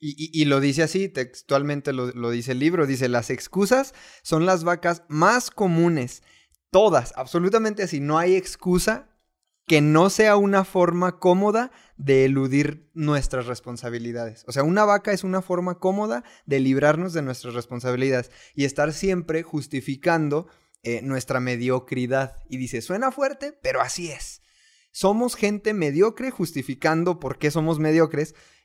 Y, lo dice así, textualmente lo, lo dice el libro, dice, las excusas son las vacas más comunes, todas, absolutamente así, no hay excusa que no sea una forma cómoda de eludir nuestras responsabilidades. O sea, una vaca es una forma cómoda de librarnos de nuestras responsabilidades y estar siempre justificando eh, nuestra mediocridad. Y dice, suena fuerte, pero así es. Somos gente mediocre justificando por qué somos mediocres,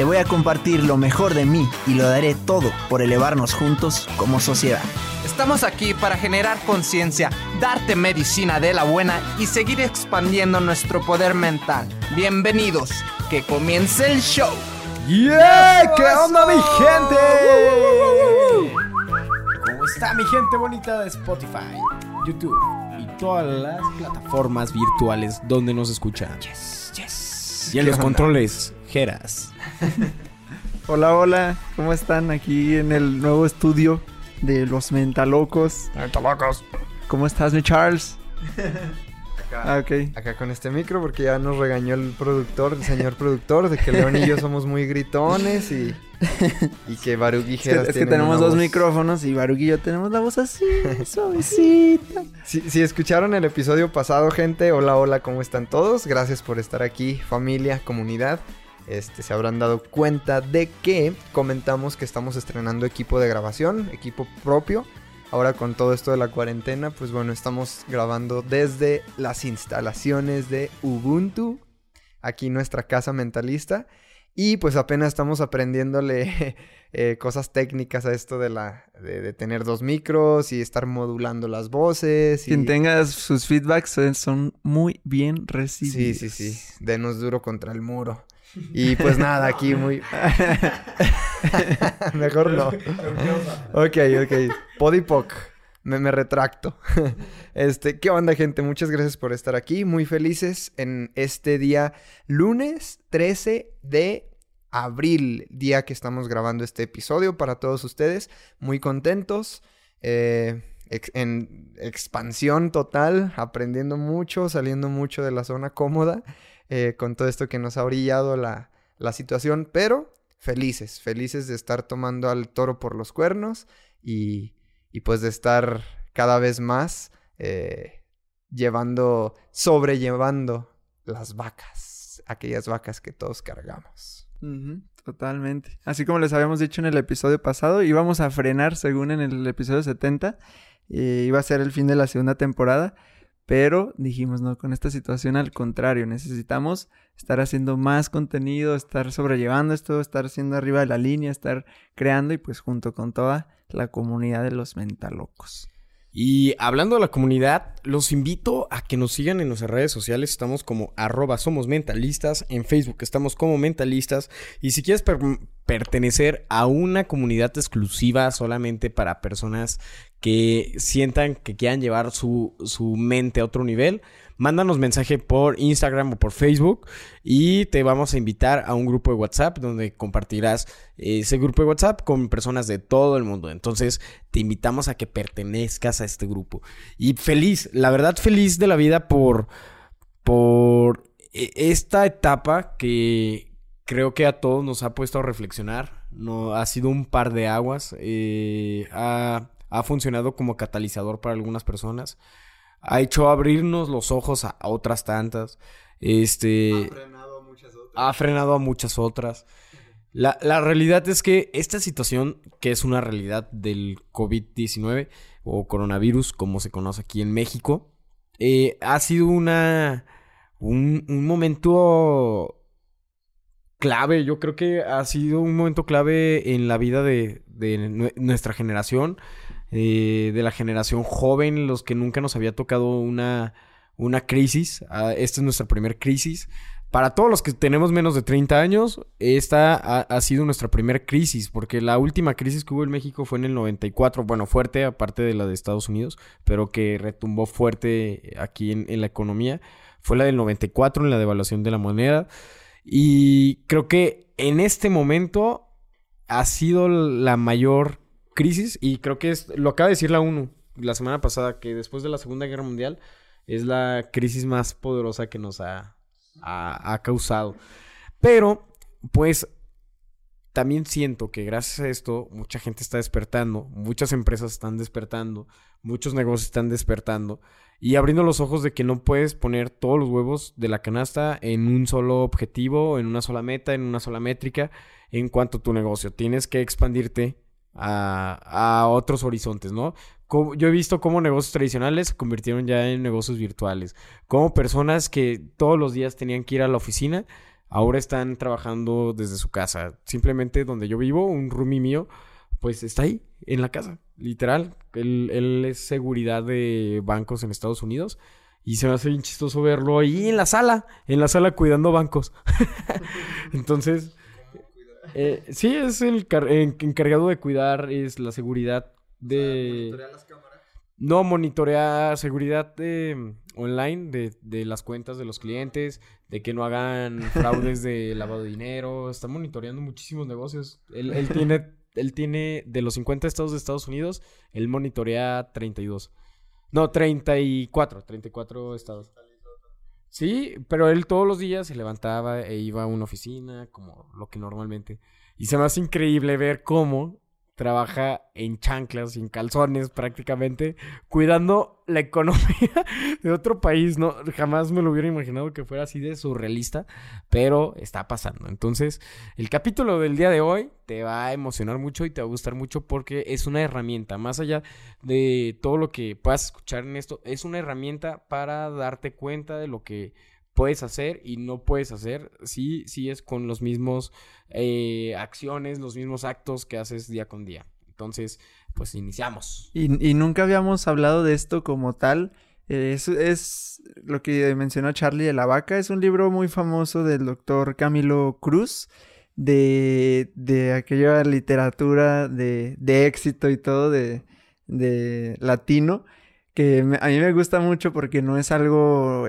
Te voy a compartir lo mejor de mí y lo daré todo por elevarnos juntos como sociedad. Estamos aquí para generar conciencia, darte medicina de la buena y seguir expandiendo nuestro poder mental. Bienvenidos, que comience el show. ¡Yeah! ¿Qué onda, mi gente? ¿Cómo está mi gente bonita de Spotify, YouTube y todas las plataformas virtuales donde nos escuchan? Y en ¿Qué los onda? controles, Geras. Hola, hola, ¿cómo están aquí en el nuevo estudio de los mentalocos? ¿Cómo estás, mi Charles? Ah, ok. Acá con este micro porque ya nos regañó el productor, el señor productor, de que León y yo somos muy gritones y, y que Baruch y Es que, es tenemos dos voz- micrófonos y Baruch y yo tenemos la voz así, suavecita. Si, si escucharon el episodio pasado, gente, hola, hola, ¿cómo están todos? Gracias por estar aquí, familia, comunidad. Este, se habrán dado cuenta de que comentamos que estamos estrenando equipo de grabación, equipo propio. Ahora con todo esto de la cuarentena, pues bueno, estamos grabando desde las instalaciones de Ubuntu, aquí nuestra casa mentalista. Y pues apenas estamos aprendiéndole eh, cosas técnicas a esto de la de, de tener dos micros y estar modulando las voces. Y... Quien tenga sus feedbacks son- son muy bien recibidos. Sí, sí, sí. Denos duro contra el muro. Y pues nada, aquí muy... Mejor no. Ok, ok. Podipoc. Me, me retracto. Este, ¿qué onda, gente? Muchas gracias por estar aquí. Muy felices en este día lunes 13 de abril, día que estamos grabando este episodio para todos ustedes. Muy contentos. eh, en expansión total, aprendiendo mucho, saliendo mucho de la zona cómoda eh, con todo esto que nos ha brillado la, la situación, pero felices, felices de estar tomando al toro por los cuernos y, y pues de estar cada vez más eh, llevando, sobrellevando las vacas, aquellas vacas que todos cargamos. Totalmente. Así como les habíamos dicho en el episodio pasado, íbamos a frenar según en el episodio 70. eh, iba a ser el fin de la segunda temporada. Pero dijimos, no, con esta situación al contrario, necesitamos estar haciendo más contenido, estar sobrellevando esto, estar siendo arriba de la línea, estar creando y pues junto con toda la comunidad de los mentalocos. Y hablando de la comunidad, los invito a que nos sigan en nuestras redes sociales. Estamos como arroba somos mentalistas. En Facebook estamos como mentalistas. Y si quieres per- pertenecer a una comunidad exclusiva solamente para personas que sientan que quieran llevar su, su mente a otro nivel, mándanos mensaje por Instagram o por Facebook y te vamos a invitar a un grupo de WhatsApp donde compartirás ese grupo de WhatsApp con personas de todo el mundo. Entonces te invitamos a que pertenezcas a este grupo. Y feliz, la verdad feliz de la vida por, por e, esta etapa que creo que a todos nos ha puesto a reflexionar, no, ha sido un par de aguas, eh, ha, ha, funcionado como catalizador para algunas personas, ha hecho abrirnos los ojos a, otras tantas, este... Ha frenado a muchas otras. Ha frenado a muchas otras. La, la, realidad es que esta situación, que es una realidad del COVID-19 o coronavirus, como se conoce aquí en México, eh, ha sido una, un, un, momento clave. Yo creo que ha sido un momento clave en la vida de, de nuestra generación, eh, de la generación joven, los que nunca nos había tocado una, una crisis. Ah, esta es nuestra primera crisis. Para todos los que tenemos menos de 30 años, esta ha, sido nuestra primera crisis, porque la última crisis que hubo en México fue en el 94, bueno, fuerte, aparte de la de Estados Unidos, pero que retumbó fuerte aquí en, en la economía, fue la del 94 en la devaluación de la moneda. Y creo que en este momento ha sido la mayor crisis, y creo que es, lo acaba de decir la ONU la semana pasada, que después de la Segunda Guerra Mundial es la crisis más poderosa que nos ha ha, causado. Pero, pues, también siento que gracias a esto mucha gente está despertando, muchas empresas están despertando, muchos negocios están despertando y abriendo los ojos de que no puedes poner todos los huevos de la canasta en un solo objetivo, en una sola meta, en una sola métrica en cuanto a tu negocio. Tienes que expandirte a, a otros horizontes, ¿no? yo he visto cómo negocios tradicionales se convirtieron ya en negocios virtuales. Como personas que todos los días tenían que ir a la oficina, ahora están trabajando desde su casa. Simplemente donde yo vivo, un roomie mío, pues está ahí, en la casa, literal. Él, él es seguridad de bancos en Estados Unidos. Y se me hace bien chistoso verlo ahí en la sala, en la sala cuidando bancos. Entonces, eh, sí, es el encargado de cuidar es la seguridad de... las cámaras? No, monitorea seguridad de, online de, de, las cuentas de los clientes, de que no hagan fraudes de lavado de dinero. Está monitoreando muchísimos negocios. Él, él tiene, él tiene, de los 50 estados de Estados Unidos, él monitorea 32. No, 34, 34 estados. Sí, pero él todos los días se levantaba e iba a una oficina, como lo que normalmente. Y se me hace increíble ver cómo trabaja en chanclas, en calzones prácticamente, cuidando la economía de otro país, ¿no? Jamás me lo hubiera imaginado que fuera así de surrealista, pero está pasando. Entonces, el capítulo del día de hoy te va a emocionar mucho y te va a gustar mucho porque es una herramienta, más allá de todo lo que puedas escuchar en esto, es una herramienta para darte cuenta de lo que puedes hacer y no puedes hacer si es con los mismos eh, acciones, los mismos actos que haces día con día. Entonces, pues iniciamos. Y, nunca habíamos hablado de esto como tal. es, es, lo que mencionó Charlie de la vaca. Es un libro muy famoso del doctor Camilo Cruz. De, de aquella literatura de, de éxito y todo de, de latino que a mí me gusta mucho porque no es algo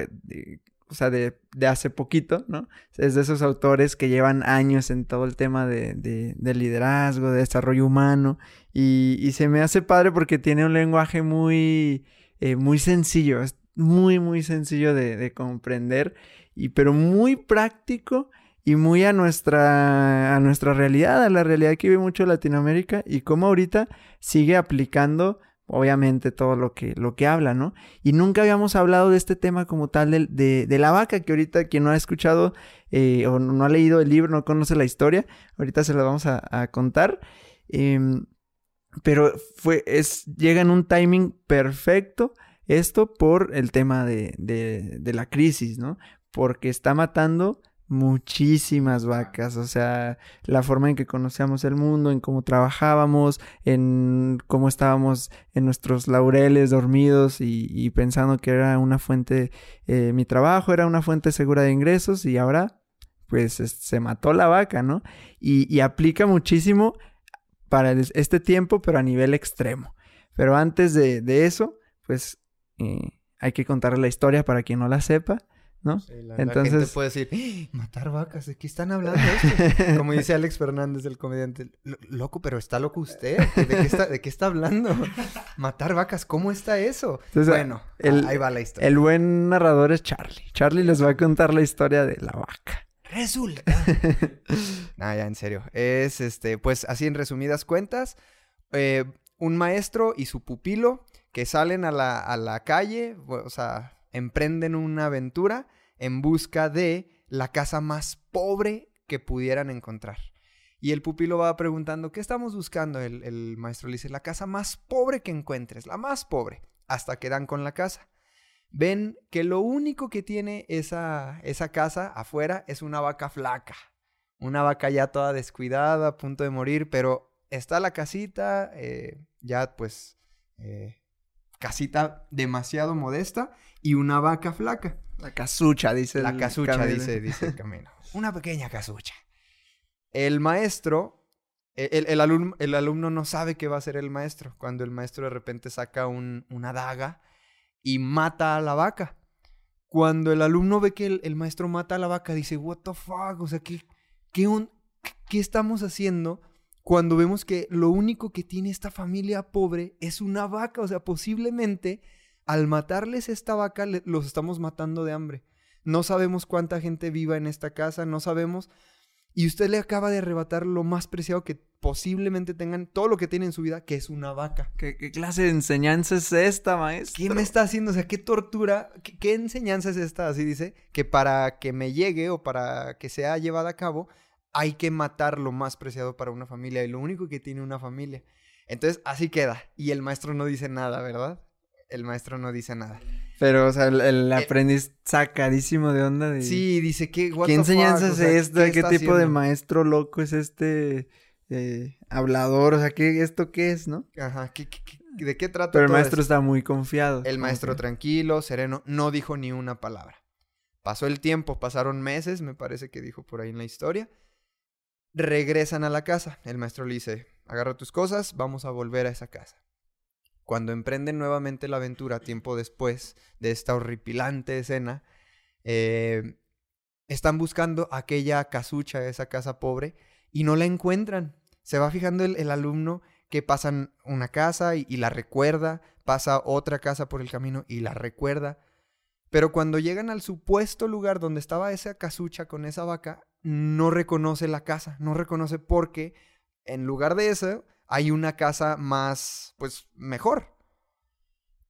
o sea, de, de, hace poquito, ¿no? Es de esos autores que llevan años en todo el tema de, de, liderazgo, de desarrollo humano, y, se me hace padre porque tiene un lenguaje muy, eh, muy sencillo, es muy, muy sencillo de, comprender, y, pero muy práctico y muy a nuestra, a nuestra realidad, a la realidad que vive mucho Latinoamérica, y cómo ahorita sigue aplicando obviamente todo lo que, lo que habla, ¿no? Y nunca habíamos hablado de este tema como tal de, de, la vaca, que ahorita quien no ha escuchado eh, o no ha leído el libro, no conoce la historia, ahorita se la vamos a, contar. Em, pero fue, es, llega en un timing perfecto esto por el tema de, de la crisis, ¿no? Porque está matando muchísimas vacas, o sea, la forma en que conocíamos el mundo, en cómo trabajábamos, en cómo estábamos en nuestros laureles dormidos y, pensando que era una fuente, eh, mi trabajo era una fuente segura de ingresos y ahora pues se mató la vaca, ¿no? Y, aplica muchísimo para este tiempo, pero a nivel extremo. Pero antes de, eso, pues eh, hay que contar la historia para quien no la sepa ¿no? la, Entonces- gente puede decir, "¡Ah! matar vacas, ¿de qué están hablando esto? Como dice Alex Fernández, el comediante, "Lo- loco, pero está loco usted, ¿de qué está, de qué está hablando? Matar vacas, ¿cómo está eso? Entonces, bueno, el- ahí va la historia. El buen narrador es Charlie. Charlie les va a contar la historia de la vaca. Resulta. no, ya en serio. Es este, pues así en resumidas cuentas, eh, un maestro y su pupilo que salen a la, a la calle, o sea, emprenden una aventura en busca de la casa más pobre que pudieran encontrar. Y el pupilo va preguntando, ¿qué estamos buscando? El, maestro le dice, la casa más pobre que encuentres, la más pobre, hasta que dan con la casa. Ven que lo único que tiene esa, esa casa afuera es una vaca flaca. Una vaca ya toda descuidada, a punto de morir, pero está la casita, eh, ya pues, eh, casita demasiado modesta y una vaca flaca. La casucha, dice La el casucha, dice, dice el camino. Una pequeña casucha. El maestro, e, el, el alumno, el alumno no sabe qué va a hacer el maestro. Cuando el maestro de repente saca un- una daga y mata a la vaca. Cuando el alumno ve que el, el maestro mata a la vaca, dice, what the fuck, o sea, ¿qué, qué, on- qué estamos haciendo? Cuando vemos que lo único que tiene esta familia pobre es una vaca, o sea, posiblemente al matarles esta vaca los estamos matando de hambre. No sabemos cuánta gente viva en esta casa, no sabemos. Y usted le acaba de arrebatar lo más preciado que posiblemente tengan, todo lo que tienen en su vida, que es una vaca. ¿Qué, qué clase de enseñanza es esta, maestro? ¿Qué me está haciendo? O sea, ¿qué tortura? ¿Qué, qué enseñanza es esta? Así dice, que para que me llegue o para que sea llevada a cabo, hay que matar lo más preciado para una familia y lo único que tiene una familia. Entonces, así queda. Y el maestro no dice nada, ¿verdad? El maestro no dice nada. Pero, o sea, el, el Eh, aprendiz sacadísimo de onda de... Sí, dice que... ¿Qué the enseñanza fuck? O es sea, esta? ¿Qué, tipo de maestro loco es este eh, hablador? O sea, ¿qué, ¿esto qué es, no? Ajá, ¿qué- qué- qué- ¿de qué trata Pero el todo maestro esto? está muy confiado. El maestro tranquilo, sereno, no dijo ni una palabra. Pasó el tiempo, pasaron meses, me parece que dijo por ahí en la historia. Regresan a la casa. El maestro le dice, agarra tus cosas, vamos a volver a esa casa. Cuando emprenden nuevamente la aventura, tiempo después de esta horripilante escena, eh, están buscando aquella casucha, esa casa pobre, y no la encuentran. Se va fijando el, el alumno que pasan una casa y, y la recuerda, pasa otra casa por el camino y la recuerda. Pero cuando llegan al supuesto lugar donde estaba esa casucha con esa vaca, no reconoce la casa, no reconoce porque en lugar de eso hay una casa más, pues, mejor.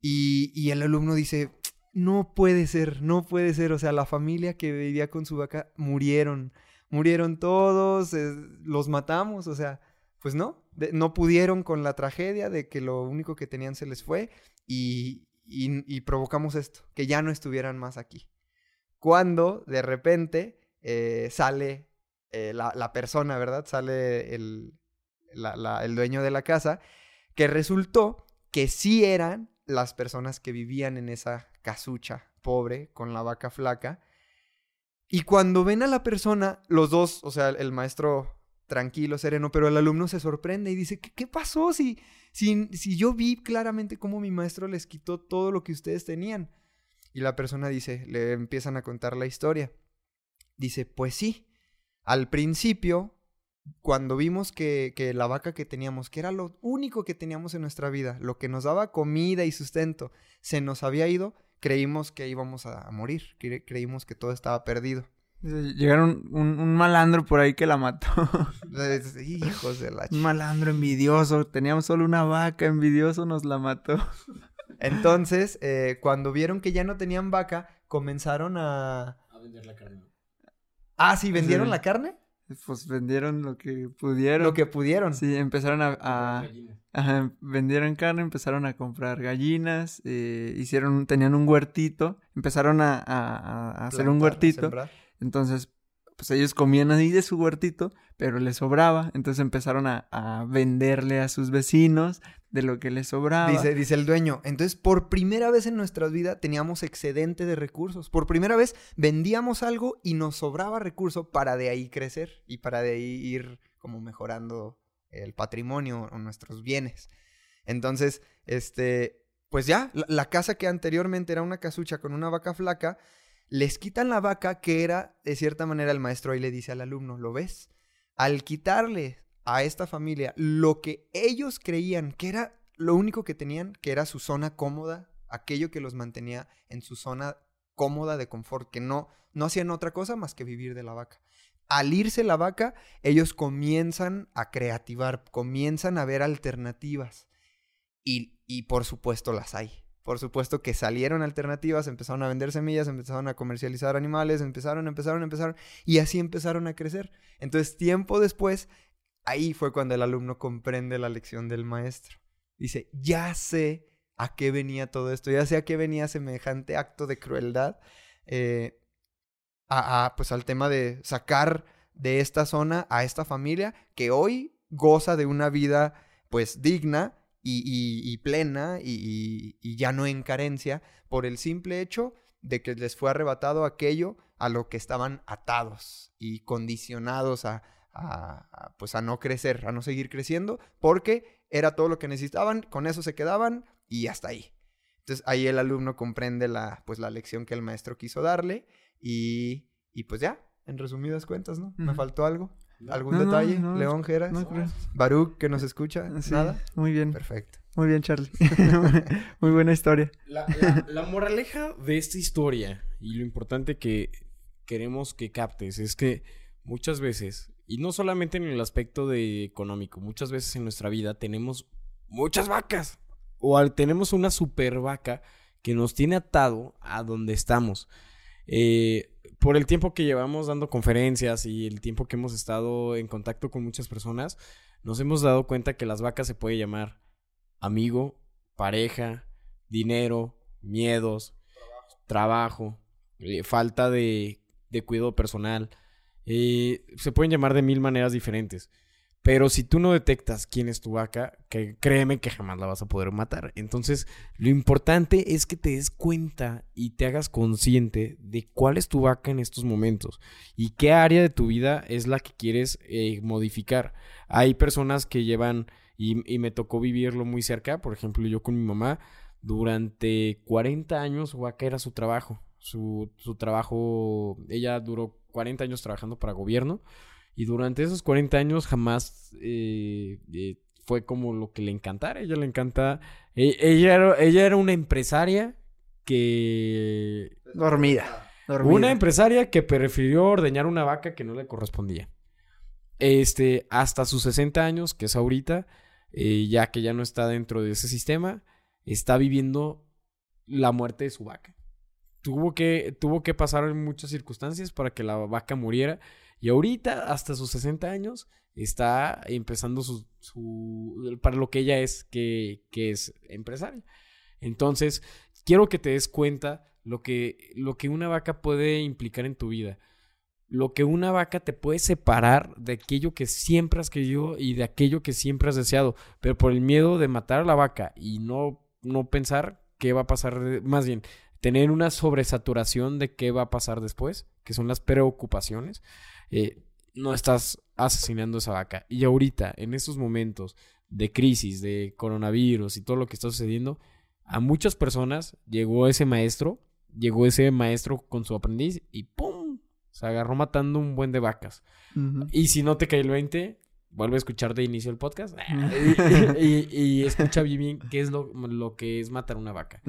Y, y el alumno dice, no puede ser, no puede ser. O sea, la familia que vivía con su vaca murieron. Murieron todos, eh, los matamos, o sea, pues no, no pudieron con la tragedia de que lo único que tenían se les fue y, y- y provocamos esto, que ya no estuvieran más aquí. Cuando de repente eh, sale eh, la, la persona, ¿verdad? Sale el, el dueño de la casa, que resultó que sí eran las personas que vivían en esa casucha pobre con la vaca flaca. Y cuando ven a la persona, los dos, o sea, el maestro tranquilo, sereno, pero el alumno se sorprende y dice, ¿qué, qué pasó? Si, si, si yo vi claramente cómo mi maestro les quitó todo lo que ustedes tenían. Y la persona dice, le empiezan a contar la historia. Dice, pues sí, al principio, cuando vimos que, que la vaca que teníamos, que era lo único que teníamos en nuestra vida, lo que nos daba comida y sustento, se nos había ido, creímos que íbamos a, morir, cre- creímos que todo estaba perdido. Llegaron un, un malandro por ahí que la mató. Es- Hijos de la un ch... malandro envidioso. Teníamos solo una vaca, envidioso nos la mató. Entonces, eh, cuando vieron que ya no tenían vaca, comenzaron a... A vender la carne. Ah, sí, vendieron Sí. la carne. Pues vendieron lo que pudieron. Lo que pudieron. Sí, empezaron a... a- ajá, vendieron carne, empezaron a comprar gallinas, eh, hicieron, tenían un huertito, empezaron a, a- a hacer un huertito. sembrar. Entonces, pues ellos comían ahí de su huertito, pero les sobraba. Entonces empezaron a, a venderle a sus vecinos de lo que les sobraba. Dice, dice el dueño. Entonces, por primera vez en nuestras vidas teníamos excedente de recursos. Por primera vez vendíamos algo y nos sobraba recurso para de ahí crecer y para de ahí ir como mejorando el patrimonio o nuestros bienes. Entonces, este, pues ya, la, la casa que anteriormente era una casucha con una vaca flaca, Les quitan la vaca que era, de cierta manera, el maestro ahí le dice al alumno, ¿lo ves? Al quitarle a esta familia lo que ellos creían que era lo único que tenían, que era su zona cómoda, aquello que los mantenía en su zona cómoda de confort, que no, no hacían otra cosa más que vivir de la vaca. Al irse la vaca, ellos comienzan a creativar, comienzan a ver alternativas. Y, y por supuesto las hay. Por supuesto que salieron alternativas, empezaron a vender semillas, empezaron a comercializar animales, empezaron, empezaron, empezaron, y así empezaron a crecer. Entonces, tiempo después, ahí fue cuando el alumno comprende la lección del maestro. Dice, ya sé a qué venía todo esto, ya sé a qué venía semejante acto de crueldad, eh, a, pues al tema de sacar de esta zona a esta familia que hoy goza de una vida pues digna, y, plena y, ya no en carencia por el simple hecho de que les fue arrebatado aquello a lo que estaban atados y condicionados a, pues a no crecer, a no seguir creciendo, porque era todo lo que necesitaban, con eso se quedaban y hasta ahí. Entonces ahí el alumno comprende la, pues, la lección que el maestro quiso darle y, y pues ya, en resumidas cuentas, ¿no? ¿Me faltó algo? ¿Algún detalle? León Geras. Baruch, que nos escucha. ¿Nada? Muy bien. Perfecto. Muy bien, Charlie. muy buena historia. La, moraleja de esta historia y lo importante que queremos que captes es que muchas veces, y no solamente en el aspecto de económico, muchas veces en nuestra vida tenemos muchas vacas o tenemos una super vaca que nos tiene atado a donde estamos. Eh, por el tiempo que llevamos dando conferencias y el tiempo que hemos estado en contacto con muchas personas, nos hemos dado cuenta que las vacas se puede llamar amigo, pareja, dinero, miedos, trabajo, eh, falta de, de, cuidado personal. Eh, se pueden llamar de mil maneras diferentes. Pero si tú no detectas quién es tu vaca, que créeme que jamás la vas a poder matar. Entonces, lo importante es que te des cuenta y te hagas consciente de cuál es tu vaca en estos momentos y qué área de tu vida es la que quieres eh, modificar. Hay personas que llevan, y, y, me tocó vivirlo muy cerca, por ejemplo, yo con mi mamá, durante 40 años su vaca era su trabajo. Su, su trabajo, ella duró 40 años trabajando para gobierno y durante esos 40 años jamás eh, eh, fue como lo que le encantara. Ella le encanta. E, ella, era, ella era una empresaria que. Dormida, Una empresaria que prefirió ordeñar una vaca que no le correspondía. Este, hasta sus 60 años, que es ahorita, eh, ya que ya no está dentro de ese sistema, está viviendo la muerte de su vaca. Tuvo que, tuvo que pasar en muchas circunstancias para que la vaca muriera. Y ahorita, hasta sus 60 años, está empezando su, su para lo que ella es, que, que, es empresaria. Entonces, quiero que te des cuenta lo que, lo que una vaca puede implicar en tu vida. Lo que una vaca te puede separar de aquello que siempre has querido y de aquello que siempre has deseado. Pero por el miedo de matar a la vaca y no, no pensar qué va a pasar, más bien, tener una sobresaturación de qué va a pasar después, que son las preocupaciones, eh, no estás asesinando esa vaca. Y ahorita, en estos momentos de crisis, de coronavirus y todo lo que está sucediendo, a muchas personas llegó ese maestro, llegó ese maestro con su aprendiz y ¡pum! Se agarró matando un buen de vacas. Y si no te cae el 20, vuelve a escuchar de inicio el podcast y, escucha bien qué es lo, que es matar una vaca.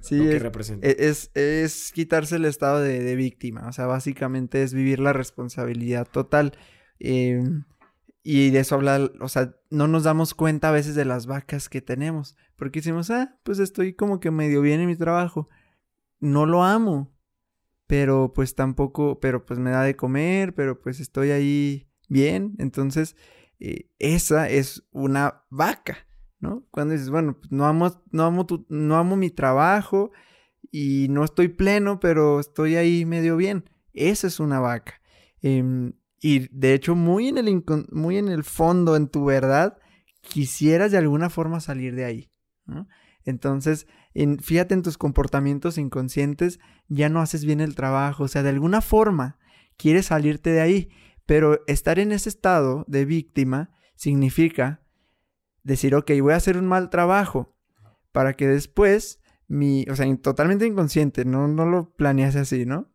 Sí, es, representa. E, es, quitarse el estado de, víctima. O sea, básicamente es vivir la responsabilidad total. Em, y de eso habla, o sea, no nos damos cuenta a veces de las vacas que tenemos. Porque decimos, ah, pues estoy como que medio bien en mi trabajo. No lo amo. Pero pues tampoco, pero pues me da de comer, pero pues estoy ahí bien. Entonces, eh, esa es una vaca, ¿no? Cuando dices, bueno, pues no amo, no amo, no amo mi trabajo y no estoy pleno, pero estoy ahí medio bien. Esa es una vaca. Em, y de hecho, muy en, el muy en el fondo, en tu verdad, quisieras de alguna forma salir de ahí. Entonces, en, fíjate en tus comportamientos inconscientes, ya no haces bien el trabajo, o sea, de alguna forma quieres salirte de ahí. Pero estar en ese estado de víctima significa decir, ok, voy a hacer un mal trabajo para que después mi, o sea, totalmente inconsciente, no, no lo planease así, ¿no?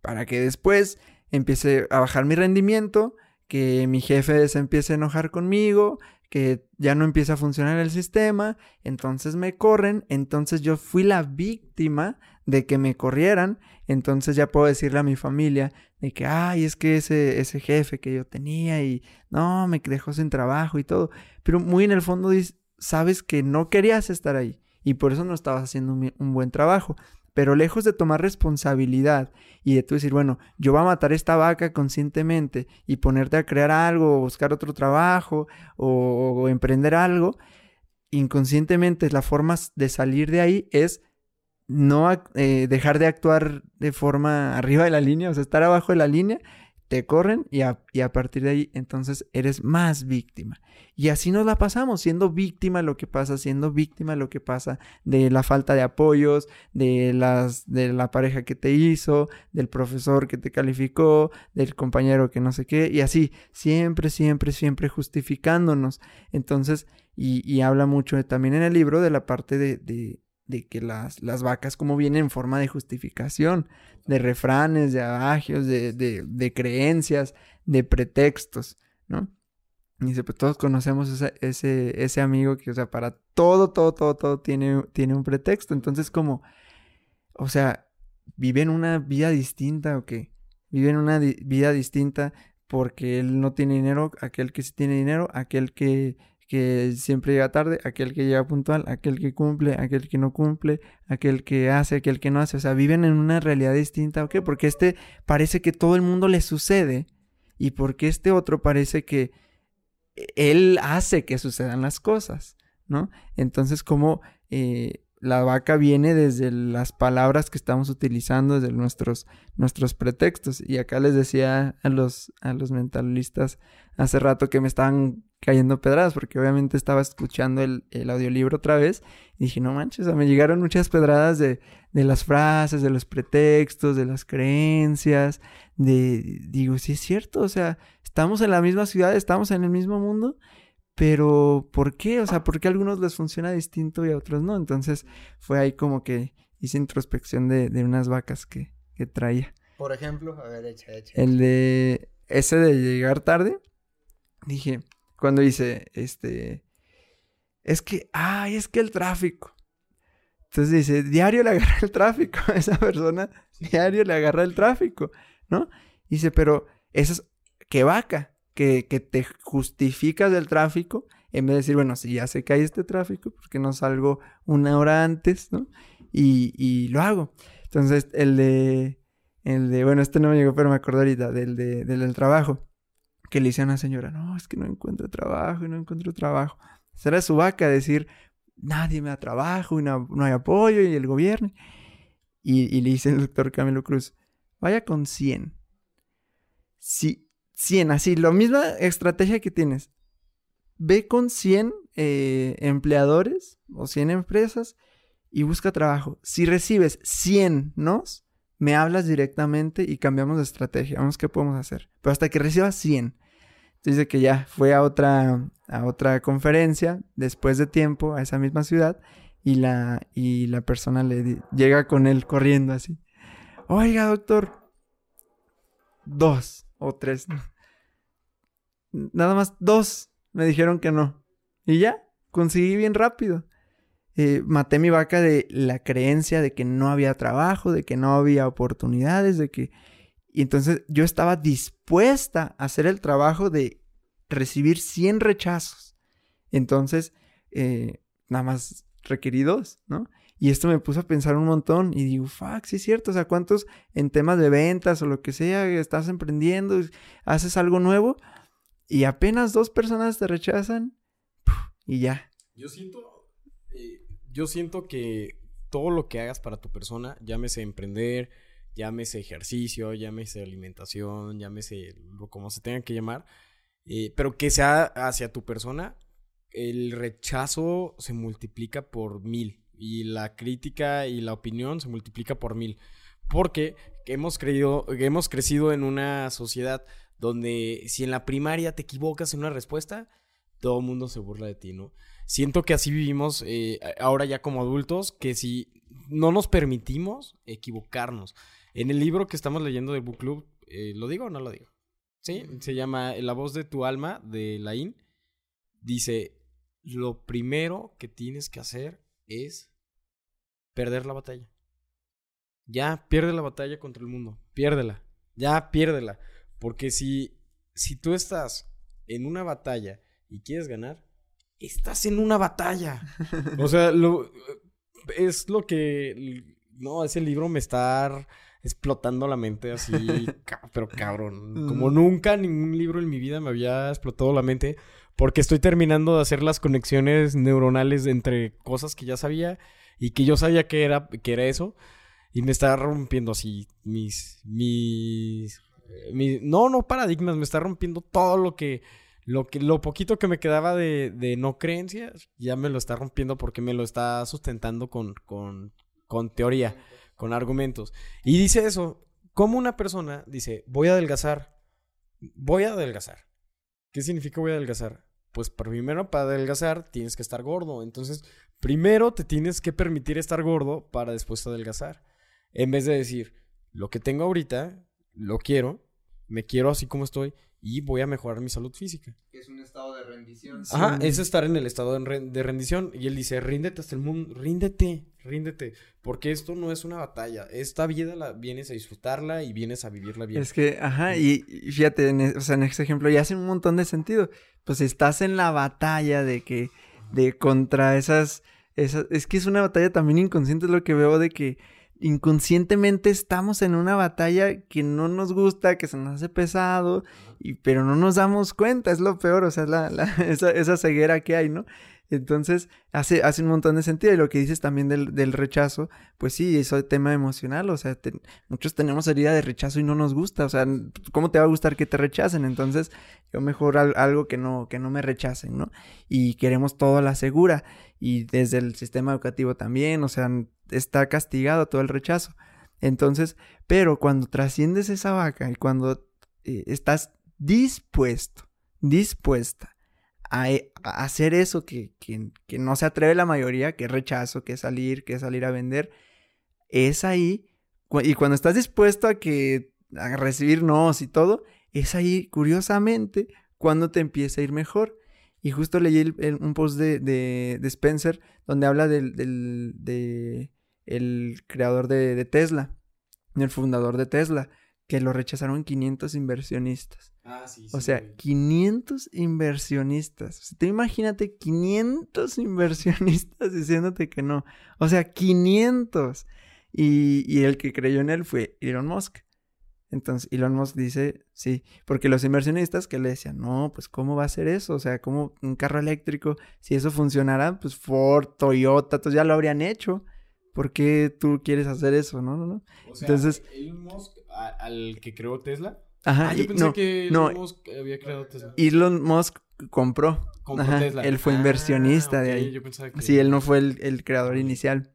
Para que después empiece a bajar mi rendimiento, que mi jefe se empiece a enojar conmigo, que ya no empieza a funcionar el sistema, entonces me corren, entonces yo fui la víctima de que me corrieran, entonces ya puedo decirle a mi familia de que, ay, es que ese, ese jefe que yo tenía y no, me dejó sin trabajo y todo, pero muy en el fondo sabes que no querías estar ahí y por eso no estabas haciendo un buen trabajo. Pero lejos de tomar responsabilidad y de tú decir, bueno, yo voy a matar esta vaca conscientemente y ponerte a crear algo o buscar otro trabajo o, emprender algo, inconscientemente la forma de salir de ahí es no eh, dejar de actuar de forma arriba de la línea, o sea, estar abajo de la línea te corren y a, partir de ahí entonces eres más víctima. Y así nos la pasamos, siendo víctima lo que pasa, siendo víctima lo que pasa, de la falta de apoyos, de, las, de la pareja que te hizo, del profesor que te calificó, del compañero que no sé qué, y así, siempre, siempre, siempre justificándonos. Entonces, y, habla mucho también en el libro de la parte de de que las, las, vacas como vienen en forma de justificación, de refranes, de agios, de, de, creencias, de pretextos, ¿no? Y dice, pues todos conocemos ese, ese, ese, amigo que, o sea, para todo, todo, todo, todo tiene, tiene un pretexto. Entonces, como, o sea, viven una vida distinta o qué? Viven una vida distinta porque él no tiene dinero, aquel que sí tiene dinero, aquel que que siempre llega tarde, aquel que llega puntual, aquel que cumple, aquel que no cumple, aquel que hace, aquel que no hace. O sea, viven en una realidad distinta, ¿ok? Porque este parece que todo el mundo le sucede y porque este otro parece que él hace que sucedan las cosas, ¿no? Entonces, como eh, la vaca viene desde las palabras que estamos utilizando, desde nuestros, nuestros pretextos. Y acá les decía a los, a los mentalistas hace rato que me estaban cayendo pedradas, porque obviamente estaba escuchando el, audiolibro otra vez y dije, no manches, o sea, me llegaron muchas pedradas de, de, las frases, de los pretextos, de las creencias, de, digo, sí es cierto, o sea, estamos en la misma ciudad, estamos en el mismo mundo, pero ¿por qué? O sea, ¿por qué a algunos les funciona distinto y a otros no? Entonces fue ahí como que hice introspección de, de unas vacas que, que traía. Por ejemplo, a ver, echa, echa. El de ese de llegar tarde, dije, cuando dice, este, es que, ay, es que el tráfico. Entonces dice, diario le agarra el tráfico a esa persona, diario le agarra el tráfico, ¿no? Dice, pero eso es, qué vaca, que, que te justificas del tráfico, en vez de decir, bueno, si ya sé que hay este tráfico, ¿por qué no salgo una hora antes, ¿no? Y, y lo hago. Entonces, el de, el de, bueno, este no me llegó, pero me acuerdo ahorita, del, de, del, del trabajo que le dice a una señora, no, es que no encuentro trabajo y no encuentro trabajo. Será su vaca decir, nadie me da trabajo y no, hay apoyo y el gobierno. Y, le dice el doctor Camilo Cruz, vaya con 100. Si 100, así, la misma estrategia que tienes. Ve con 100 eh, empleadores o 100 empresas y busca trabajo. Si recibes 100 nos, me hablas directamente y cambiamos de estrategia. Vamos qué podemos hacer. Pero hasta que recibas 100, dice que ya fue a otra, a otra conferencia después de tiempo a esa misma ciudad y la, y la persona le llega con él corriendo así. Oiga, doctor, dos o tres. Nada más dos me dijeron que no. Y ya, conseguí bien rápido. Eh, maté mi vaca de la creencia de que no había trabajo, de que no había oportunidades, de que y entonces yo estaba dispuesta a hacer el trabajo de recibir 100 rechazos. Entonces, eh, nada más requerí dos, ¿no? Y esto me puso a pensar un montón y digo, fuck, sí es cierto, o sea, ¿cuántos en temas de ventas o lo que sea, estás emprendiendo, haces algo nuevo y apenas dos personas te rechazan y ya. Yo siento, eh, yo siento que todo lo que hagas para tu persona, llámese emprender, llámese ejercicio, llámese alimentación, llámese lo como se tenga que llamar, eh, pero que sea hacia tu persona, el rechazo se multiplica por mil y la crítica y la opinión se multiplica por mil. Porque hemos, creído, hemos crecido en una sociedad donde si en la primaria te equivocas en una respuesta, todo el mundo se burla de ti, ¿no? siento que así vivimos eh, ahora ya como adultos, que si no nos permitimos equivocarnos. En el libro que estamos leyendo del Book Club, eh, ¿lo digo o no lo digo? Sí, se llama La voz de tu alma de Laín. Dice, lo primero que tienes que hacer es perder la batalla. Ya, pierde la batalla contra el mundo. Piérdela. Ya, piérdela. Porque si, si tú estás en una batalla y quieres ganar, estás en una batalla. o sea, lo, es lo que... No, ese libro me está explotando la mente así, pero cabrón. Como nunca ningún libro en mi vida me había explotado la mente. Porque estoy terminando de hacer las conexiones neuronales entre cosas que ya sabía y que yo sabía que era, que era eso. Y me está rompiendo así mis, mis, mis, no, no paradigmas, me está rompiendo todo lo que, lo que, lo poquito que me quedaba de, de no creencias, ya me lo está rompiendo porque me lo está sustentando con, con, con teoría, con argumentos. Y dice eso, como una persona dice, voy a adelgazar, voy a adelgazar. ¿Qué significa voy a adelgazar? Pues primero para adelgazar tienes que estar gordo. Entonces, primero te tienes que permitir estar gordo para después adelgazar. En vez de decir, lo que tengo ahorita, lo quiero, me quiero así como estoy y voy a mejorar mi salud física. Que es un estado de rendición. Ajá, es estar en el estado de, rendición. Y él dice, ríndete hasta el mundo, ríndete, ríndete. Porque esto no es una batalla. Esta vida la vienes a disfrutarla y vienes a vivirla bien. Es que, ajá, y, fíjate, en, e, o sea, en este ejemplo ya hace un montón de sentido. Pues estás en la batalla de que, de contra esas, esas, es que es una batalla también inconsciente, es lo que veo de que inconscientemente estamos en una batalla que no nos gusta, que se nos hace pesado, y, pero no nos damos cuenta, es lo peor, o sea, la, esa, esa, ceguera que hay, ¿no? Entonces, hace, hace un montón de sentido. Y lo que dices también del, del rechazo, pues sí, eso es tema emocional. O sea, muchos tenemos herida de rechazo y no nos gusta. O sea, ¿cómo te va a gustar que te rechacen? Entonces, yo mejor algo que no, que no me rechacen, ¿no? Y queremos todo a la segura. Y desde el sistema educativo también, o sea, está castigado todo el rechazo. Entonces, pero cuando trasciendes esa vaca y cuando eh, estás dispuesto, dispuesta a, hacer eso que, que, no se atreve la mayoría, que es rechazo, que es salir, que es salir a vender, es ahí, y cuando estás dispuesto a que a recibir nos y todo, es ahí, curiosamente, cuando te empieza a ir mejor. Y justo leí un post de, de, Spencer donde habla del, del de el creador de, de Tesla, el fundador de Tesla, que lo rechazaron 500 inversionistas. Ah, sí, o sea, 500 inversionistas. O imagínate 500 inversionistas diciéndote que no. O sea, 500. Y, y, el que creyó en él fue Elon Musk. Entonces, Elon Musk dice, sí, porque los inversionistas que le decían, no, pues, ¿cómo va a ser eso? O sea, ¿cómo un carro eléctrico, si eso funcionara, pues Ford, Toyota, entonces ya lo habrían hecho. ¿Por qué tú quieres hacer eso? No, no, no. O sea, Entonces, Elon Musk, al que creó Tesla. Ajá, ah, yo pensé que Elon Musk había creado Tesla. Elon Musk compró. Compró Tesla. Él fue ah, inversionista de ahí. Yo pensaba que... Sí, él no fue el, el, creador inicial.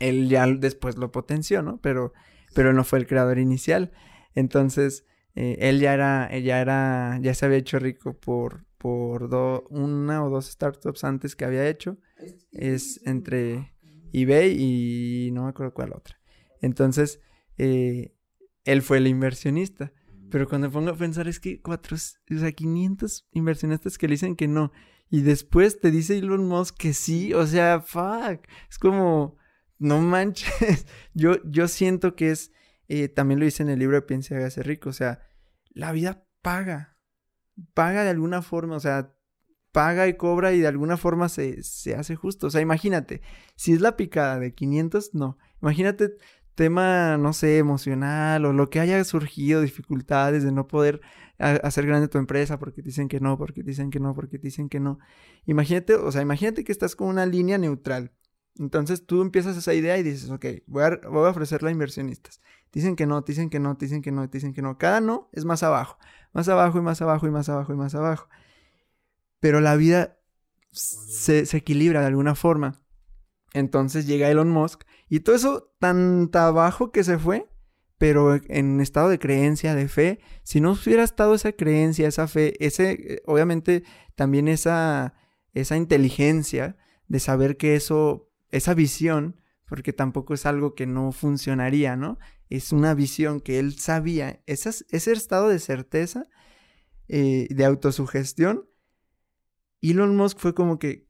Él ya después lo potenció, ¿no? Pero, pero no fue el creador inicial. Entonces, eh, él ya era, ya era, ya se había hecho rico por, por una o dos startups antes que había hecho. Es entre eBay y no me acuerdo cuál otra. Entonces, eh, él fue el inversionista. Pero cuando me pongo a pensar es que cuatro, o sea, 500 inversionistas que le dicen que no. Y después te dice Elon Musk que sí. O sea, fuck. Es como, no manches. Yo, yo siento que es, eh, también lo dice en el libro de Piensa y hágase rico. O sea, la vida paga. Paga de alguna forma. O sea, paga y cobra y de alguna forma se, se, hace justo. O sea, imagínate, si es la picada de 500, no. Imagínate tema, no sé, emocional o lo que haya surgido, dificultades de no poder hacer grande tu empresa porque dicen que no, porque dicen que no, porque dicen que no. Imagínate, o sea, imagínate que estás con una línea neutral. Entonces tú empiezas esa idea y dices, ok, voy a, ofrecerla a inversionistas. Dicen que no, dicen que no, dicen que no, dicen que no. Cada no es más abajo, más abajo y más abajo y más abajo y más abajo pero la vida se, equilibra de alguna forma. Entonces llega Elon Musk y todo eso tan abajo que se fue, pero en estado de creencia, de fe, si no hubiera estado esa creencia, esa fe, ese, obviamente también esa, esa inteligencia de saber que eso, esa visión, porque tampoco es algo que no funcionaría, ¿no? Es una visión que él sabía, ese estado de certeza, eh, de autosugestión, Elon Musk fue como que,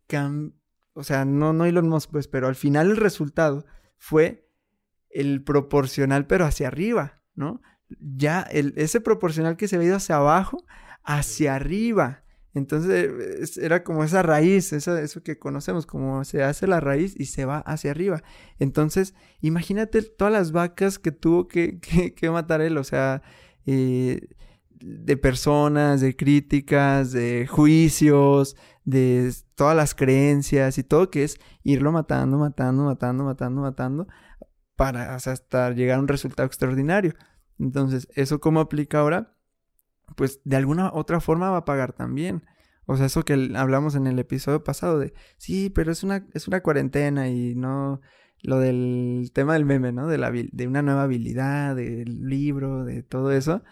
o sea, no, no Elon Musk, pues, pero al final el resultado fue el proporcional, pero hacia arriba, ¿no? Ya el, ese proporcional que se había ido hacia abajo, hacia arriba. Entonces era como esa raíz, eso, eso que conocemos, como se hace la raíz y se va hacia arriba. Entonces, imagínate todas las vacas que tuvo que, que, matar él, o sea, eh, de personas, de críticas, de juicios, de todas las creencias y todo que es irlo matando, matando, matando, matando, matando, para hasta llegar a un resultado extraordinario. Entonces, ¿eso cómo aplica ahora? pues de alguna otra forma va a pagar también. O sea, eso que hablamos en el episodio pasado de, sí, pero es una, es una cuarentena y no lo del tema del meme, ¿no? De, la, de una nueva habilidad, del libro, de todo eso.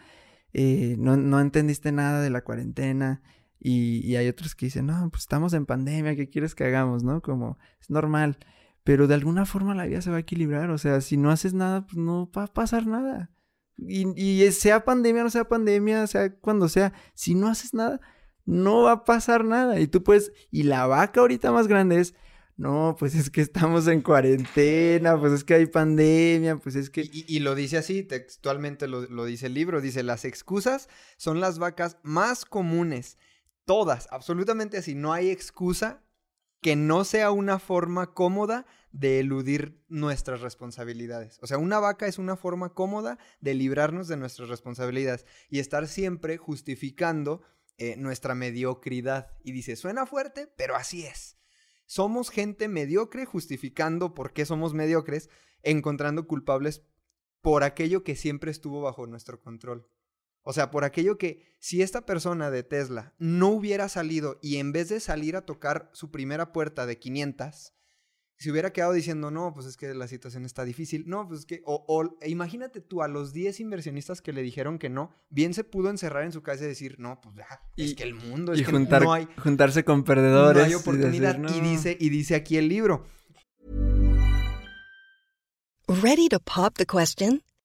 Eh, no, no, entendiste nada de la cuarentena. Y, y, hay otros que dicen, no, pues estamos en pandemia, ¿qué quieres que hagamos, no? Como, es normal. Pero de alguna forma la vida se va a equilibrar. O sea, si no haces nada, pues no va a pasar nada. Y, sea pandemia no sea pandemia, sea cuando sea, si no haces nada, no va a pasar nada. Y tú puedes, y la vaca ahorita más grande es, no, pues es que estamos en cuarentena, pues es que hay pandemia, pues es que... Y, lo dice así, textualmente lo, lo, dice el libro, dice, las excusas son las vacas más comunes, todas, absolutamente así, no hay excusa que no sea una forma cómoda de eludir nuestras responsabilidades. O sea, una vaca es una forma cómoda de librarnos de nuestras responsabilidades y estar siempre justificando eh, nuestra mediocridad. Y dice, suena fuerte, pero así es. Somos gente mediocre justificando por qué somos mediocres, encontrando culpables por aquello que siempre estuvo bajo nuestro control. O sea, por aquello que si esta persona de Tesla no hubiera salido y en vez de salir a tocar su primera puerta de 500, si hubiera quedado diciendo, no, pues es que la situación está difícil, no, pues es que, o, e imagínate tú a los 10 inversionistas que le dijeron que no, bien se pudo encerrar en su casa y decir, no, pues ya, es que el mundo es y que no hay, juntarse con perdedores. No hay oportunidad. Y, dice, y dice aquí el libro. ¿Ready to pop the question?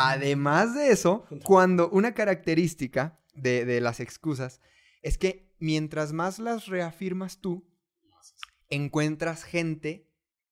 Además de eso, cuando una característica de, de las excusas es que mientras más las reafirmas tú, encuentras gente